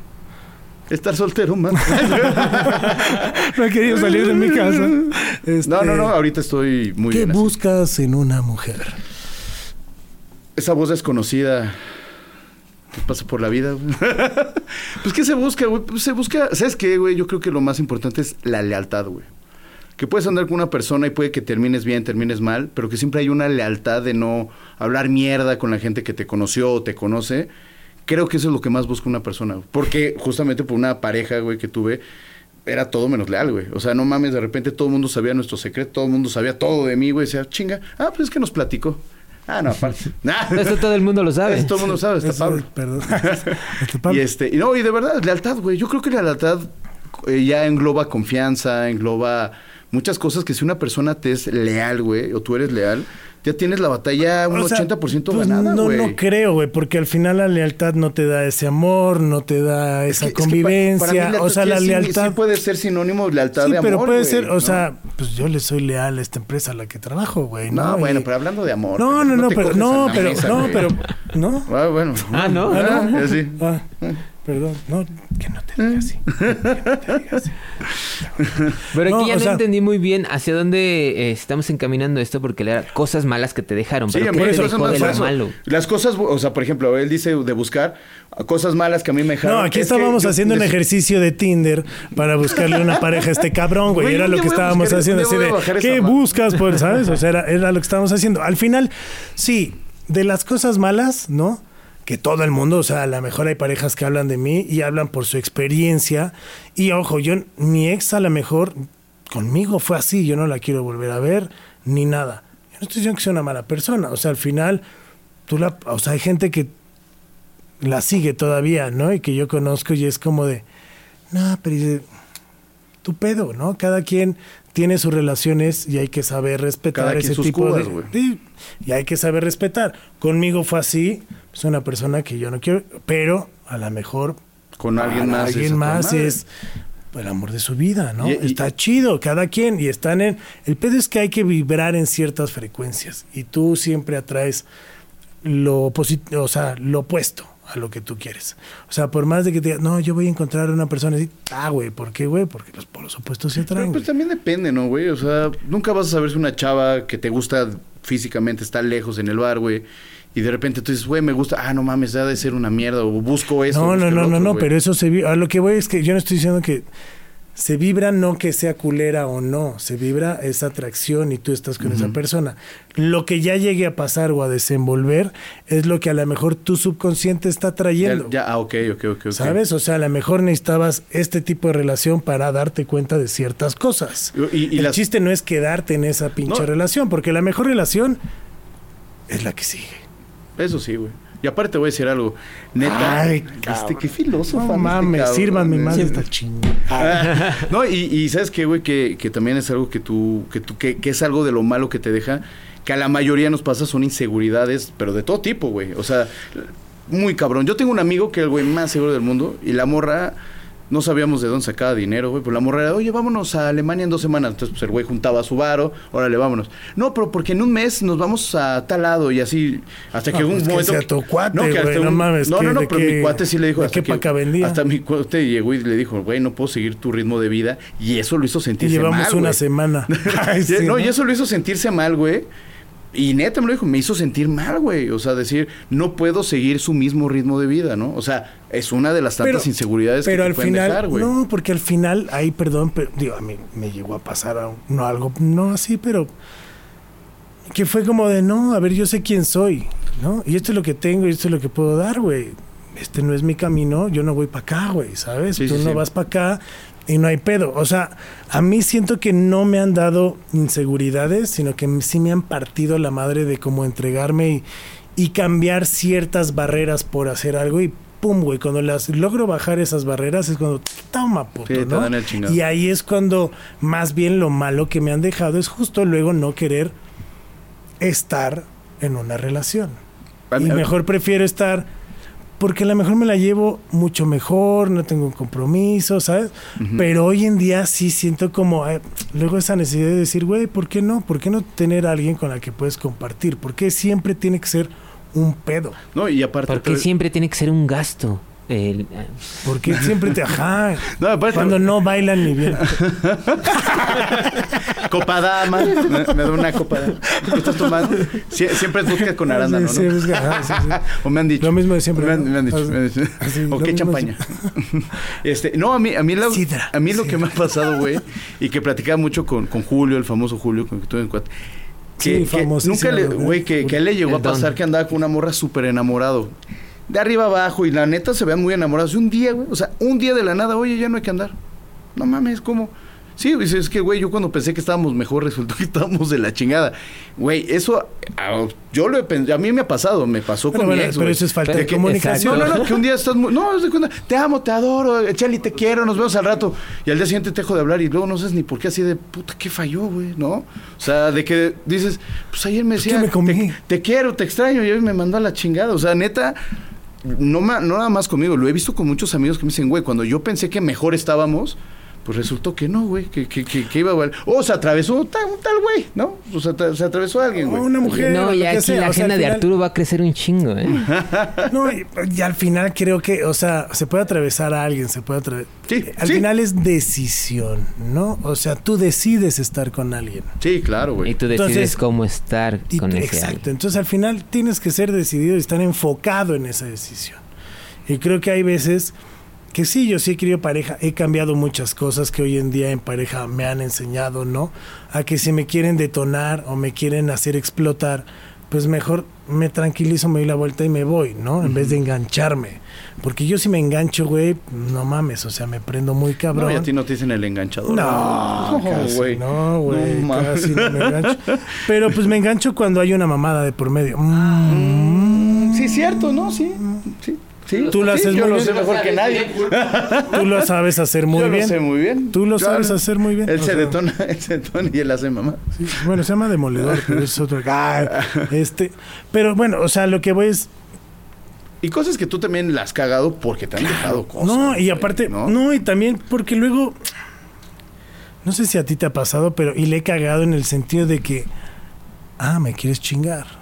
Estar soltero, man. No he querido salir de mi casa. Este, No, no, no, ahorita estoy muy ¿Qué bien. así. buscas en una mujer? Esa voz desconocida que pasa por la vida. güey. pues, ¿qué se busca, güey? Pues se busca, ¿sabes qué, güey? Yo creo que lo más importante es la lealtad, güey. Que puedes andar con una persona y puede que termines bien, termines mal, pero que siempre hay una lealtad de no hablar mierda con la gente que te conoció o te conoce. Creo que eso es lo que más busca una persona. güey. Porque justamente por una pareja, güey, que tuve, era todo menos leal, güey. O sea, no mames, de repente todo el mundo sabía nuestro secreto, todo el mundo sabía todo de mí, güey. Decía, chinga, ah, pues es que nos platicó. Ah, no, aparte. Nah. Eso todo el mundo lo sabe. Eso todo el mundo sabe, está Eso, Pablo. Perdón. Pablo. Y este, y no, y de verdad, lealtad, güey. Yo creo que la lealtad eh, ya engloba confianza, engloba muchas cosas que si una persona te es leal, güey, o tú eres leal, ya tienes la batalla un O sea, 80% pues ganada, no, güey. no creo, güey, porque al final la lealtad no te da ese amor, no te da Es esa es que convivencia. para mí lealtad o sea, sí la lealtad. Sí puede ser sinónimo de lealtad Sí, de amor, pero puede güey, ser, o ¿no? sea, pues yo le soy leal a esta empresa a la que trabajo, güey. No, No, bueno, pero hablando de amor. No, no, no, pero, no, pero, mesa, no, pero, no. Ah, bueno. Ah, ¿no? Ah, ya sí. Ah, perdón, no, que no te diga así. Que no te diga así. Pero aquí No, ya no sea- entendí muy bien hacia dónde eh, estamos encaminando esto porque era cosas malas que te dejaron. Sí, pero a ¿qué mí te eso dejó de lo eso. malo? Las cosas, o sea, por ejemplo, él dice de buscar cosas malas que a mí me dejaron. No, aquí Es estábamos yo haciendo un ejercicio de Tinder para buscarle una pareja a este cabrón, güey. Era lo que estábamos buscar- haciendo, así de, ¿qué buscas? Pues, ¿sabes? O sea, era, era lo que estábamos haciendo. Al final, sí, de las cosas malas, ¿no? Que todo el mundo, o sea, a lo mejor hay parejas que hablan de mí y hablan por su experiencia. Y ojo, yo, mi ex a lo mejor conmigo fue así, yo no la quiero volver a ver, ni nada. Yo no estoy diciendo que sea una mala persona, o sea, al final, tú la, o sea, hay gente que la sigue todavía, ¿no? Y que yo conozco y es como de, no, pero dice, tu pedo, ¿no? Cada quien tiene sus relaciones y hay que saber respetar Cada ese sus tipo cubas, de... y hay que saber respetar. Conmigo fue así, es una persona que yo no quiero, pero a lo mejor Con alguien más. alguien más es el amor de su vida, ¿no? Y- y- Está chido, cada quien, y están en... El pedo es que hay que vibrar en ciertas frecuencias, y tú siempre atraes lo o sea, lo opuesto a lo que tú quieres. O sea, por más de que te digas, no, yo voy a encontrar a una persona así, ah, güey, ¿por qué, güey? Porque los polos opuestos se Pero atraen. pues güey. también depende, ¿no, güey? O sea, nunca vas a saber si una chava que te gusta físicamente está lejos en el bar, güey. Y de repente tú dices, güey, me gusta, ah, no mames, ha de ser una mierda, o busco esto. No, no, no, no, otro, no, pero eso se vibra. A lo que voy es que yo no estoy diciendo que se vibra no que sea culera o no, se vibra esa atracción y tú estás con esa persona. Lo que ya llegue a pasar o a desenvolver es lo que a lo mejor tu subconsciente está Ya, trayendo. ya, ah, ok, ok, ok. ok. ¿Sabes? O sea, a lo mejor necesitabas este tipo de relación para darte cuenta de ciertas cosas. Y- y- y El las- chiste no es quedarte en esa pinche No. relación, porque la mejor relación es la que sigue. Eso sí, güey. Y aparte te voy a decir algo. Neta. Ay, este, qué filósofo. No mames, sírvanme más de esta chingada. no, y, y sabes qué, güey, que, que también es algo que tú, que tú, que, que es algo de lo malo que te deja, que a la mayoría nos pasa son inseguridades, pero de todo tipo, güey. O sea, muy cabrón. Yo tengo un amigo que es el güey más seguro del mundo, y la morra, no sabíamos de dónde sacaba dinero, güey, pero la morra era, oye, vámonos a Alemania en dos semanas. Entonces, pues el güey juntaba su varo, órale, vámonos. No, pero porque en un mes nos vamos a tal lado y así, hasta que No, un pues que momento. sea tu cuate, que hasta güey, no mames, No, que no, no, pero qué- mi cuate sí le dijo hasta que- vendía. Hasta mi cuate llegó y le dijo, güey, no puedo seguir tu ritmo de vida. Y eso lo hizo Y sentirse llevamos mal, una güey. semana. Ay, sí, no, ¿no? y eso lo hizo sentirse mal, güey. Y neta me lo dijo, me hizo sentir mal, güey. O sea, decir, no puedo seguir su mismo ritmo de vida, ¿no? O sea, es una de las tantas inseguridades pero que te al pueden final, dejar, güey. No, porque al final, ahí, perdón, pero, digo, a mí me llegó a pasar a- no algo, no así, pero que fue como de, no, a ver, yo sé quién soy, ¿no? Y esto es lo que tengo y esto es lo que puedo dar, güey. Este no es mi camino, yo no voy para acá, güey, ¿sabes? Sí, Tú sí, no sí. vas para acá y no hay pedo. O sea, a mí siento que no me han dado inseguridades, sino que sí me han partido la madre de cómo entregarme y, y cambiar ciertas barreras por hacer algo y pum, güey, cuando las logro bajar esas barreras es cuando toma puto. Y ahí es cuando más bien lo malo que me han dejado es justo luego no querer estar en una relación. Y mejor prefiero estar porque a lo mejor me la llevo mucho mejor, no tengo un compromiso, ¿sabes? Pero hoy en día sí siento como eh, luego esa necesidad de decir, güey, ¿por qué no? ¿Por qué no tener a alguien con la que puedes compartir? ¿Por qué siempre tiene que ser un pedo? No, y aparte... Porque siempre tiene que ser un gasto. El- Porque siempre te. Ajá. No, aparte- Cuando no bailan ni bien. Copa dama. Me, me da una copa dama. ¿Qué estás tomando? Sie- siempre es vodka con arándano, Sí, ¿no? sí, que- ajá, sí, sí. O me han dicho. Lo mismo de siempre, Me han, ¿no? me han dicho. Así- me han dicho. así, o qué champaña. este, no, a mí, a mí, la- Sidra, a mí lo que sidra. me ha pasado, güey, y que platicaba mucho con, con Julio, el famoso Julio, con que tuve en cuatro. Sí, Que, que famosísimo, nunca le, güey, que, que a él le llegó a El don. pasar que andaba con una morra súper enamorado. De arriba abajo, y la neta se vean muy enamorados. Y un día, güey, o sea, un día de la nada, oye, ya no hay que andar. No mames, ¿cómo? Sí, es que, güey, yo cuando pensé que estábamos mejor, resultó que estábamos de la chingada. Güey, eso, yo lo he pensado, a mí me ha pasado, me pasó Pero con mi bueno, ex, pero güey. eso es falta Pero de que- comunicación. No, no, no, que un día estás muy... No, es de cuenta, te amo, te adoro, Charlie, te quiero, nos vemos al rato. Y al día siguiente te dejo de hablar y luego no sabes ni por qué así de, puta, ¿qué falló, güey? ¿No? O sea, de que dices, pues ayer me ¿qué decía, me comí? Te, te quiero, te extraño, y hoy me mandó a la chingada. O sea, neta, no, no nada más conmigo, lo he visto con muchos amigos que me dicen, güey, cuando yo pensé que mejor estábamos... Pues resultó que no, güey, que, que, que, que iba a. O se atravesó un tal, un tal güey, ¿no? O sea, tra- se atravesó alguien, O güey. una mujer. no, o ya que aquí sea, la o sea, agenda de Arturo va a crecer un chingo, ¿eh? No, y, y al final creo que, o sea, se puede atravesar a alguien, se puede atravesar. Sí, al sí. final es decisión, ¿no? O sea, tú decides estar con alguien. Sí, claro, Y güey. tú decides Entonces- cómo estar Y con ese exacto. alguien. Entonces al final tienes que ser decidido y estar enfocado en esa decisión. Y creo que hay veces que sí, yo sí he querido pareja, he cambiado muchas cosas que hoy en día en pareja me han enseñado, ¿no? A que si me quieren detonar o me quieren hacer explotar, pues mejor me tranquilizo, me doy la vuelta y me voy, ¿no? En vez de engancharme. Porque yo si me engancho, güey, no mames, o sea, me prendo muy cabrón. No, y a ti no te dicen el enganchador. No, güey. no, güey, No casi no me engancho. Pero pues me engancho cuando hay una mamada de por medio. Mm, Sí, cierto, ¿no? Sí. Sí. Sí. Tú lo haces yo muy lo bien. sé mejor que nadie. Tú lo sabes hacer muy yo bien. lo sé muy bien. Tú lo Claro. sabes hacer muy bien. Él o se sea, detona, él se detona y él hace mamá. sí, bueno, se llama demoledor, pero es otro. Ah, este, pero bueno, o sea, lo que voy es Y cosas que tú también las has cagado porque te han dejado cosas. no, y aparte, ¿no? no, y también porque luego no sé si a ti te ha pasado, pero y le he cagado en el sentido de que ah, me quieres chingar.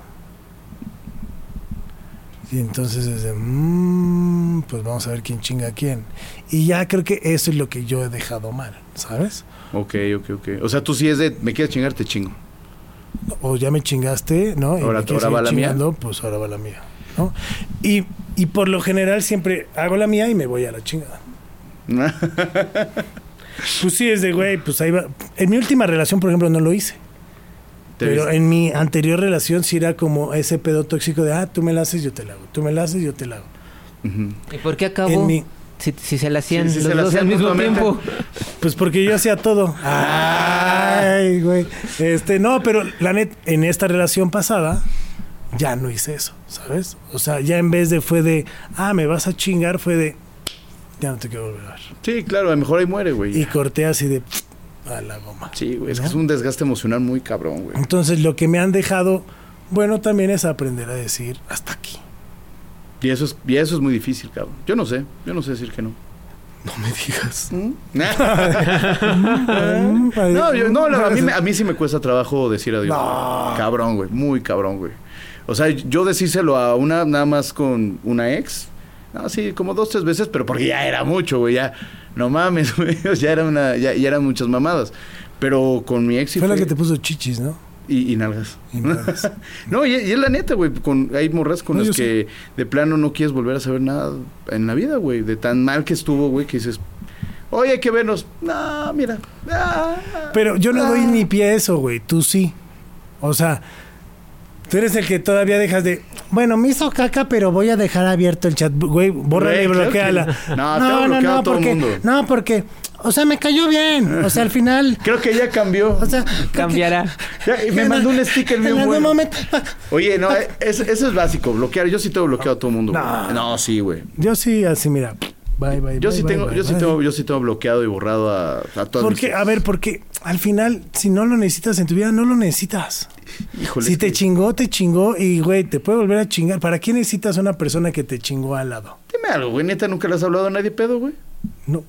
Y entonces es de, "Mm, pues vamos a ver quién chinga a quién. Y ya creo que eso es lo que yo he dejado mal, ¿sabes? Ok, ok, ok. O sea, tú sí es de, me quieres chingar, te chingo. o ya me chingaste, ¿no? Y Ahora- me ahora va la mía. Pues ahora va la mía, ¿no? Y, y por lo general siempre hago la mía y me voy a la chingada. Pues sí, es de, güey, pues ahí va. En mi última relación, por ejemplo, no lo hice. Pero en mi anterior relación sí era como ese pedo tóxico de, ah, tú me la haces, yo te la hago. Tú me la haces, yo te la hago. ¿Y por qué acabó? Mi- Si, si se la hacían Sí, sí, los se la dos hacían al mismo tiempo. Pues porque yo hacía todo. Ay, güey. Este, no, pero la net, en esta relación pasada, ya no hice eso, ¿sabes? O sea, ya en vez de fue de, ah, me vas a chingar, fue de, ya no te quiero volver a ver. Sí, claro, a lo mejor ahí muere, güey. Y corté así de, a la goma. Sí, güey, es que es un desgaste emocional muy cabrón, güey. Entonces, lo que me han dejado, bueno, también es aprender a decir, hasta aquí. Y eso es, y eso es muy difícil, cabrón. Yo no sé, yo no sé decir que no. No me digas. no, yo, no, a mí, me- a mí sí me cuesta trabajo decir adiós. No. Cabrón, güey, muy cabrón, güey. O sea, yo decírselo a una nada más con una ex, no, sí, como dos, tres veces, pero porque ya era mucho, güey, ya, no mames, güey, ya era una, ya, ya eran muchas mamadas. Pero con mi ex Fue la que te puso chichis, ¿no? y, y nalgas. Y nalgas. no, y, y es la neta, güey. Con, hay morras con No, las que de plano no quieres volver a saber nada en la vida, güey. De tan mal que estuvo, güey, que dices, oye, hay que vernos. No, mira. ah, Pero yo no ah". doy ni pie a eso, güey. Tú sí. O sea, tú eres el que todavía dejas de. Bueno, me hizo caca, pero voy a dejar abierto el chat. Güey, bórrala y claro que- bloqueala. No, a todo el porque, mundo. No, porque. O sea, me cayó bien. O sea, al final. Creo que ya cambió. O sea, Cambiará. Ya, y me mandó un sticker En bien bueno. momento. Oye, no, eh, es- eso es básico, bloquear. Yo sí tengo bloqueado a todo el mundo. güey. No. No, sí, güey. Yo sí, así, mira. Bye, bye. Yo bye, sí tengo, yo sí tengo, yo sí tengo bloqueado y borrado a, a todas Porque, mis- a ver, porque al final, si no lo necesitas en tu vida, no lo necesitas. Híjole, si te que- chingó, te chingó y, güey, te puede volver a chingar. ¿Para qué necesitas una persona que te chingó al lado? Dime algo, güey. Neta, nunca le has hablado a nadie pedo, güey. No.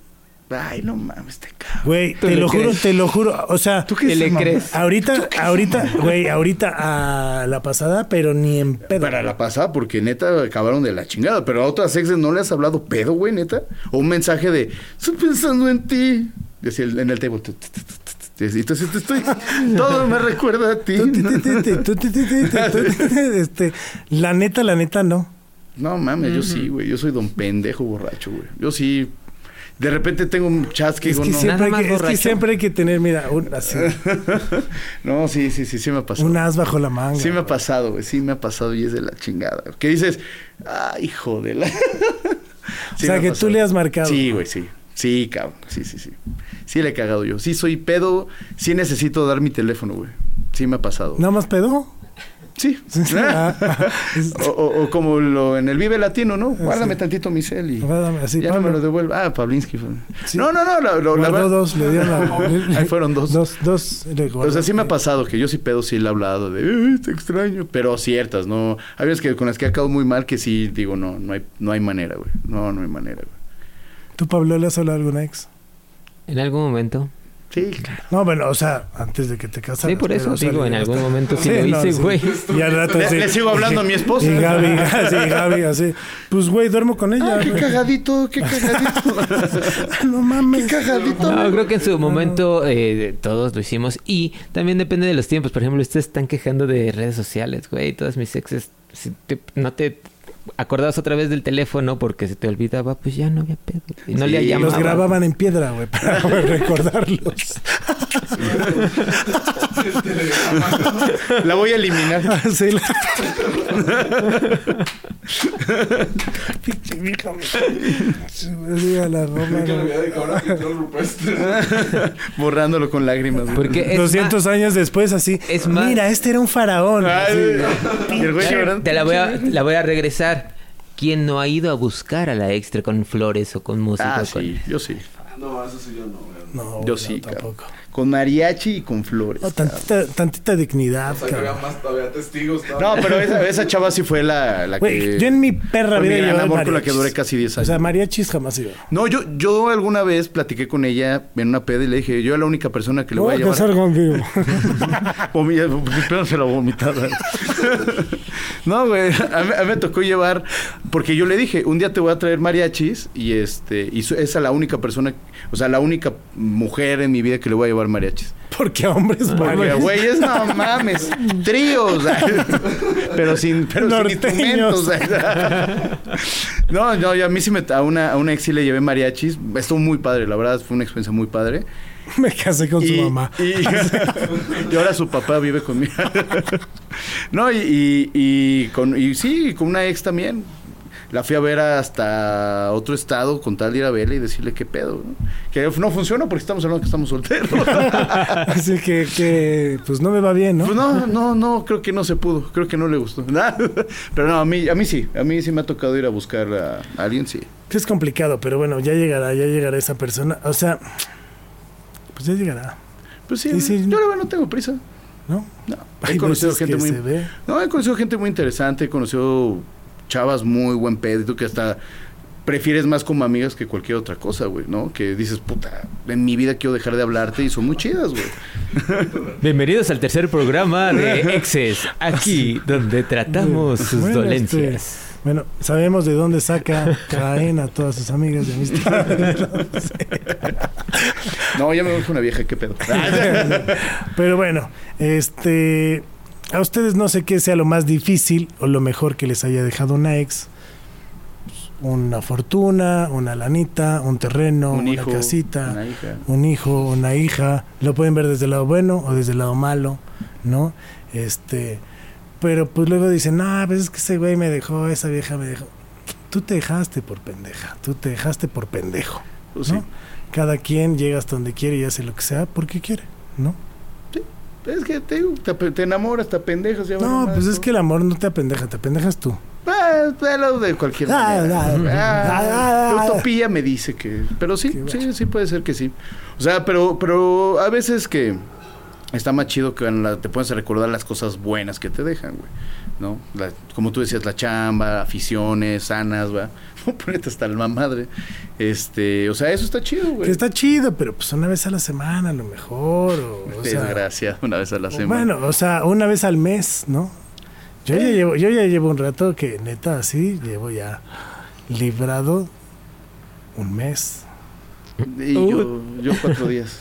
Ay, no mames, te cago. Güey, ¿Tú te lo juro, te lo juro. O sea, ¿Tú ¿Qué le mamá? crees? ahorita, ahorita, güey, ahorita a la pasada, pero ni en pedo. Para la pasada, porque neta acabaron de la chingada. Pero a otras exes no le has hablado pedo, güey, neta. O un mensaje de, estoy pensando en ti. Decía en el table. Entonces te estoy. Todo me recuerda a ti. Este, la neta, la neta, no. No mames, yo sí, güey. Yo soy don pendejo borracho, güey. Yo sí. De repente tengo un chat que Es digo, que, no. siempre Nada hay más que, es que siempre hay que tener, mira, un, así, no, sí, sí, sí, sí me ha pasado. un as bajo la manga. Sí me ha pasado, güey. Sí me ha pasado y es de la chingada. Que dices, ay, hijo de la. O sea, que tú le has marcado. Sí, güey, sí. Sí, cabrón. Sí, sí, sí. Sí le he cagado yo. Sí soy pedo. Sí necesito dar mi teléfono, güey. Sí me ha pasado. ¿Nada más pedo? Sí. Ah, o, o- o como lo en el Vive Latino, ¿no? Guárdame tantito mi cel y Guárdame, así, ya no me lo devuelve. Ah, Pablinsky. fue. Sí. No, no, no. la guardó verdad- dos, le dieron la... Ahí fueron dos. Dos, dos. O sea, sí me ha pasado que yo sí pedo, sí le he hablado de, "Ay, te extraño, pero ciertas, ¿no? Hay veces que con las que he acabado muy mal que sí digo, no, no hay, no hay manera, güey. No, no hay manera, güey. ¿Tú, Pablo, le has hablado a alguna ex? En algún momento. Sí, claro. No, bueno, o sea, antes de que te casaras. Sí, por eso pero, o sea, digo, en algún está. momento sí, Sí, lo no, hice, sí. güey. Y al rato Le- sí. le sigo hablando a mi esposa. Y Gaby, sí, Gaby, así. Pues, güey, duermo con ella. Ah, qué cagadito, qué cagadito. Ah, no mames. Qué cagadito. No, creo que en su momento eh, todos lo hicimos. Y también depende de los tiempos. Por ejemplo, ustedes están quejando de redes sociales, güey. Todas mis exes, si te- no te acordabas otra vez del teléfono porque se te olvidaba, pues ya no había pedo. Y no Sí, le Y llamabas. los grababan en piedra, güey, para recordarlos. La voy a eliminar. Sí, la... Pinche vieja, güey. La. Borrándolo con lágrimas. güey. Porque es 200 años después, así. Es más- Mira, este era un faraón. Ay, Así. güey. Te la voy a, la voy a regresar. ¿Quién no ha ido a buscar a la extra con flores o con música? Ah, con- sí, yo sí. No, eso sí yo no, güey. No, Yo sí, no, tampoco. Con mariachi y con flores. No, tantita, tantita dignidad, O sea, que había cabrón. más todavía testigos. No, pero esa, esa chava sí fue la, la Güey, que... yo en mi perra vida llevaba amor con la que duré casi 10 O años. sea, mariachis jamás iba. No, yo, yo alguna vez platiqué con ella en una peda y le dije, yo era la única persona que le voy a llevar. casar contigo. Espero se la vomitada. no, güey. A mí, a mí me tocó llevar. Porque yo le dije, un día te voy a traer mariachis. Y este. Y esa es la única persona. O sea, la única mujer en mi vida que le voy a llevar mariachis. Porque hombres Porque, güeyes, no mames. Tríos. pero sin, pero sin instrumentos. no, no, yo a mí sí me. A una, a una ex sí le llevé mariachis. Estuvo muy padre, la verdad. Fue una experiencia muy padre. Me casé con su mamá. Y, y ahora su papá vive conmigo. no, y, y, y con, y sí, con una ex también. La fui a ver hasta otro estado con tal de ir a verla y decirle qué pedo. ¿no? Que no funciona porque estamos hablando que estamos solteros. Así que, que, pues no me va bien, ¿no? Pues no, no, no, creo que no se pudo. Creo que no le gustó. Pero no, a mí, a mí sí. A mí sí me ha tocado ir a buscar a, a alguien, sí. Es complicado, pero bueno, ya llegará, ya llegará esa persona. O sea, pues ya llegará, Pues sí, Sí, sí. yo la verdad no tengo prisa. ¿no? No, Hay he conocido gente muy... No, he conocido gente muy interesante, he conocido chavas muy buen pedo, y tú que hasta prefieres más como amigas que cualquier otra cosa, güey, ¿no? Que dices, puta, en mi vida quiero dejar de hablarte y son muy chidas, güey. Bienvenidos al tercer programa de Exes, aquí donde tratamos sus Bueno, dolencias. este, bueno, sabemos de dónde saca Caen a todas sus amigas de amistad. No, ya me voy con una vieja, qué pedo. Pero bueno, este. A ustedes no sé qué sea lo más difícil o lo mejor que les haya dejado una ex. Una fortuna, una lanita, un terreno, un una hijo, casita, una hija. un hijo, una hija. Lo pueden ver desde el lado bueno o desde el lado malo, ¿no? Este. Pero pues luego dicen, ah, pues es que ese güey me dejó, esa vieja me dejó. Tú te dejaste por pendeja, tú te dejaste por pendejo. Pues ¿no? sí. Cada quien llega hasta donde quiere y hace lo que sea porque quiere, ¿no? Es que te, te, te enamoras, te pendejas. Ya No, pues es que el amor no te apendeja, te apendejas tú. Ah, velo de cualquier Ah, manera. ah, Ah, ah, la ah, utopía me dice que... Pero sí, sí, sí puede ser que sí. O sea, pero, pero a veces que está más chido que la- te puedes recordar las cosas buenas que te dejan, güey. ¿no? La- como tú decías, la chamba, aficiones sanas, va. No, ponete hasta la madre. Este, o sea, eso está chido, güey. Que está chido, pero pues una vez a la semana a lo mejor. O, o sea, Desgracia, una vez a la semana. Bueno, o sea, una vez al mes, ¿no? Yo ya llevo, yo ya llevo un rato que neta así, llevo ya librado un mes. y yo, yo cuatro días.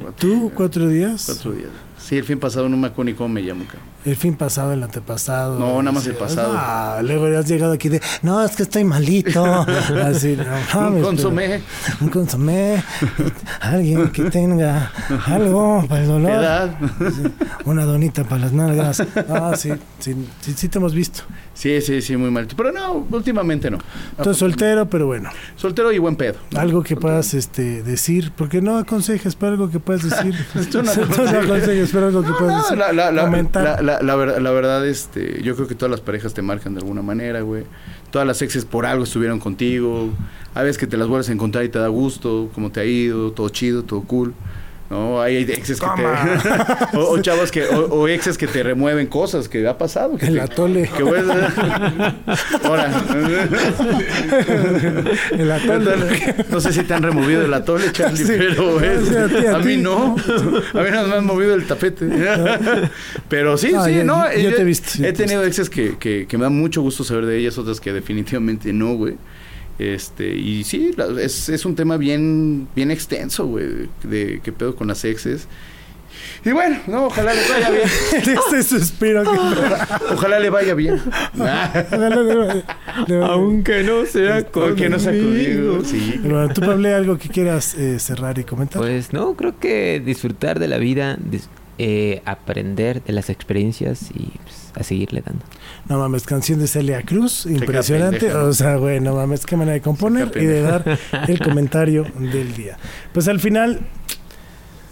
Cuatro ¿Tú días. cuatro días? Cuatro días. Sí, el fin pasado no me acuerdo ni cómo me llamo, cabrón. El fin pasado, el antepasado. No, nada más el pasado. Ah, luego has llegado aquí de, no, es que estoy malito. Así, no Un pero- consomé. Un consomé. Alguien que tenga algo para el dolor. Edad. Una donita para las nalgas. Ah, sí, sí, sí, sí te hemos visto. Sí, sí, sí, muy mal. Pero no, últimamente no. Entonces soltero, pero bueno. Soltero y buen pedo. Algo que puedas este, decir, porque no aconsejes, pero algo que puedas decir. Tú no no aconsejes, pero algo que No, puedas no, decir. la, la, la, comentar. la, la- la ver- la verdad, este, yo creo que todas las parejas te marcan de alguna manera, güey. Todas las exes por algo estuvieron contigo. A veces que te las vuelves a encontrar y te da gusto, cómo te ha ido, todo chido, todo cool. ¿No? Hay exes que te... o, o chavos que... O, o exes que te remueven cosas que ha pasado. Que El te- atole. Que vuelves... Ahora... El atole. No sé si te han removido el atole, Charlie, Sí. pero es- sí, a ti, a a, mí no. A mí nada más me han movido el tapete. Pero sí, Ah, sí, no. yo- yo eh, te he visto, yo He te he tenido exes que, que, que me da mucho gusto saber de ellas, otras que definitivamente no, güey. Este, y sí, es, es un tema bien, bien extenso, güey, de qué pedo con las exes. Y bueno, no, ojalá le vaya bien. Ese suspiro que... Ojalá le vaya bien. Ojalá le- le- Aunque no sea Porque no sea conmigo. Sí. Bueno, tú, Pablo, algo que quieras eh, cerrar y comentar. Pues no, creo que disfrutar de la vida, dis- eh, aprender de las experiencias y pues, a seguirle dando. No mames, canción de Celia Cruz, impresionante. O sea, güey, no mames, qué manera de componer y de dar el comentario del día. Pues al final,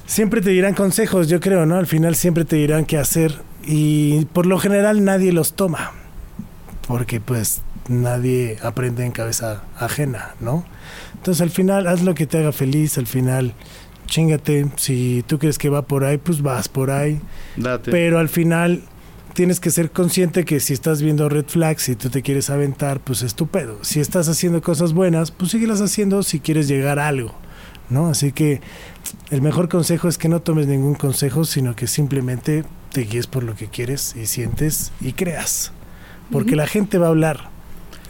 siempre te dirán consejos, yo creo, ¿no? Al final siempre te dirán qué hacer y por lo general nadie los toma, porque pues nadie aprende en cabeza ajena, ¿no? Entonces al final haz lo que te haga feliz, al final chingate, si tú crees que va por ahí, pues vas por ahí. Date. Pero al final tienes que ser consciente que si estás viendo red flags y tú te quieres aventar, pues es tu pedo. Si estás haciendo cosas buenas, pues síguelas haciendo si quieres llegar a algo, ¿no? Así que el mejor consejo es que no tomes ningún consejo, sino que simplemente te guíes por lo que quieres y sientes y creas. Porque la gente va a hablar.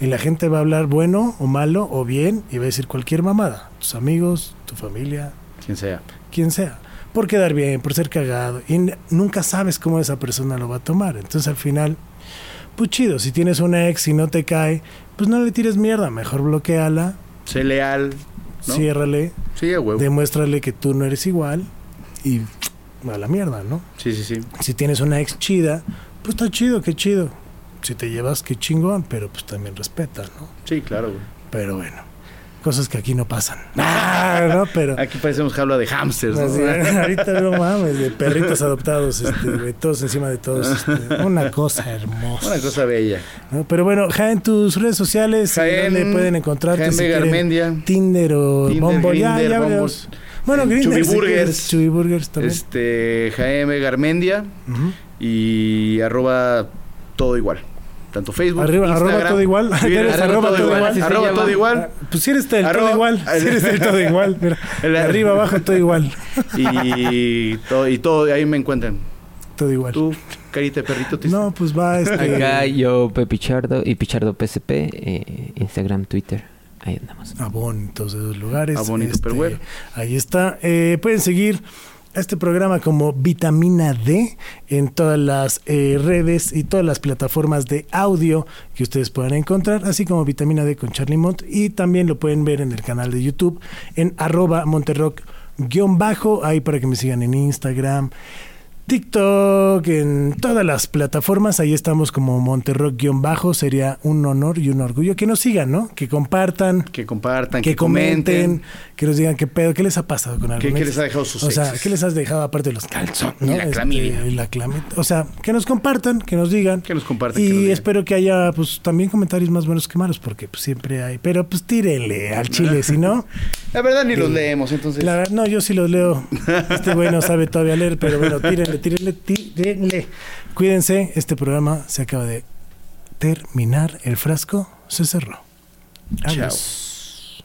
Y la gente va a hablar bueno o malo o bien y va a decir cualquier mamada. Tus amigos, tu familia, Quien sea. quien sea, por quedar bien, por ser cagado, y nunca sabes cómo esa persona lo va a tomar. Entonces al final, pues chido, si tienes una ex y no te cae, pues no le tires mierda, mejor bloqueala, Sé leal. ¿no? ciérrale, Sí, a huevo. demuéstrale que tú no eres igual y a la mierda, ¿no? Sí, sí, sí. Si tienes una ex chida, pues está chido, qué chido. Si te llevas, qué chingón, pero pues también respeta, ¿no? Sí, claro, güey. Pero bueno, cosas que aquí no pasan. Ah, ¿no? Pero... Aquí parecemos jaula de hamsters, ¿no? Así, ahorita no mames, de perritos adoptados, este, todos encima de todos. este, una cosa hermosa. Una cosa bella. ¿no? Pero bueno, Ja, en tus redes sociales, Jaén, ¿dónde pueden encontrarte? Jaime si quieren. Tinder o Bumble, ya, ya. Bueno, En Grindr, Chubiburgers. Chubiburgers también. Este, Jaime Garmendia Ujú. y arroba todo igual. Tanto Facebook, Arriba, arroba Instagram, todo igual. Twitter, Eres arroba todo igual. Se Arroba todo Ah, igual. Pues si eres del todo Arroba- igual, si eres del todo igual, mira. El- De arriba, abajo, todo igual. Y todo, y todo, ahí me encuentran. Todo igual. Tú, carita de perrito. te- No, pues va, este... Acá yo, Pe Pichardo y Pichardo PSP, eh, Instagram, Twitter. Ahí andamos. Abón en todos esos lugares. Abón y Tupperware. Ahí está. Eh, pueden seguir este programa como Vitamina D en todas las eh, redes y todas las plataformas de audio que ustedes puedan encontrar, así como Vitamina D con Charlie Mont. Y también lo pueden ver en el canal de YouTube en arroba monterrock guion bajo, ahí para que me sigan en Instagram, TikTok, en todas las plataformas, ahí estamos como Monterrock-bajo, sería un honor y un orgullo que nos sigan, ¿no? Que compartan, Que compartan, que, que, comenten, comenten. Que nos digan qué pedo, qué les ha pasado con algo. ¿Qué- qué les ha dejado sus O sea, exes? qué les has dejado aparte de los calzones, Y la clamidia. y la clamidia. O sea, que nos compartan, que nos digan. Que nos compartan, Y que nos digan. espero que haya, pues, también comentarios más buenos que malos, porque pues, siempre hay. Pero pues tírenle al chile, si no. La verdad ni los leemos, entonces. La verdad, no, yo sí los leo. Este güey no sabe todavía leer, pero bueno, tírenle tírenle, tírenle. Cuídense, este programa se acaba de terminar. El frasco se cerró. Adiós.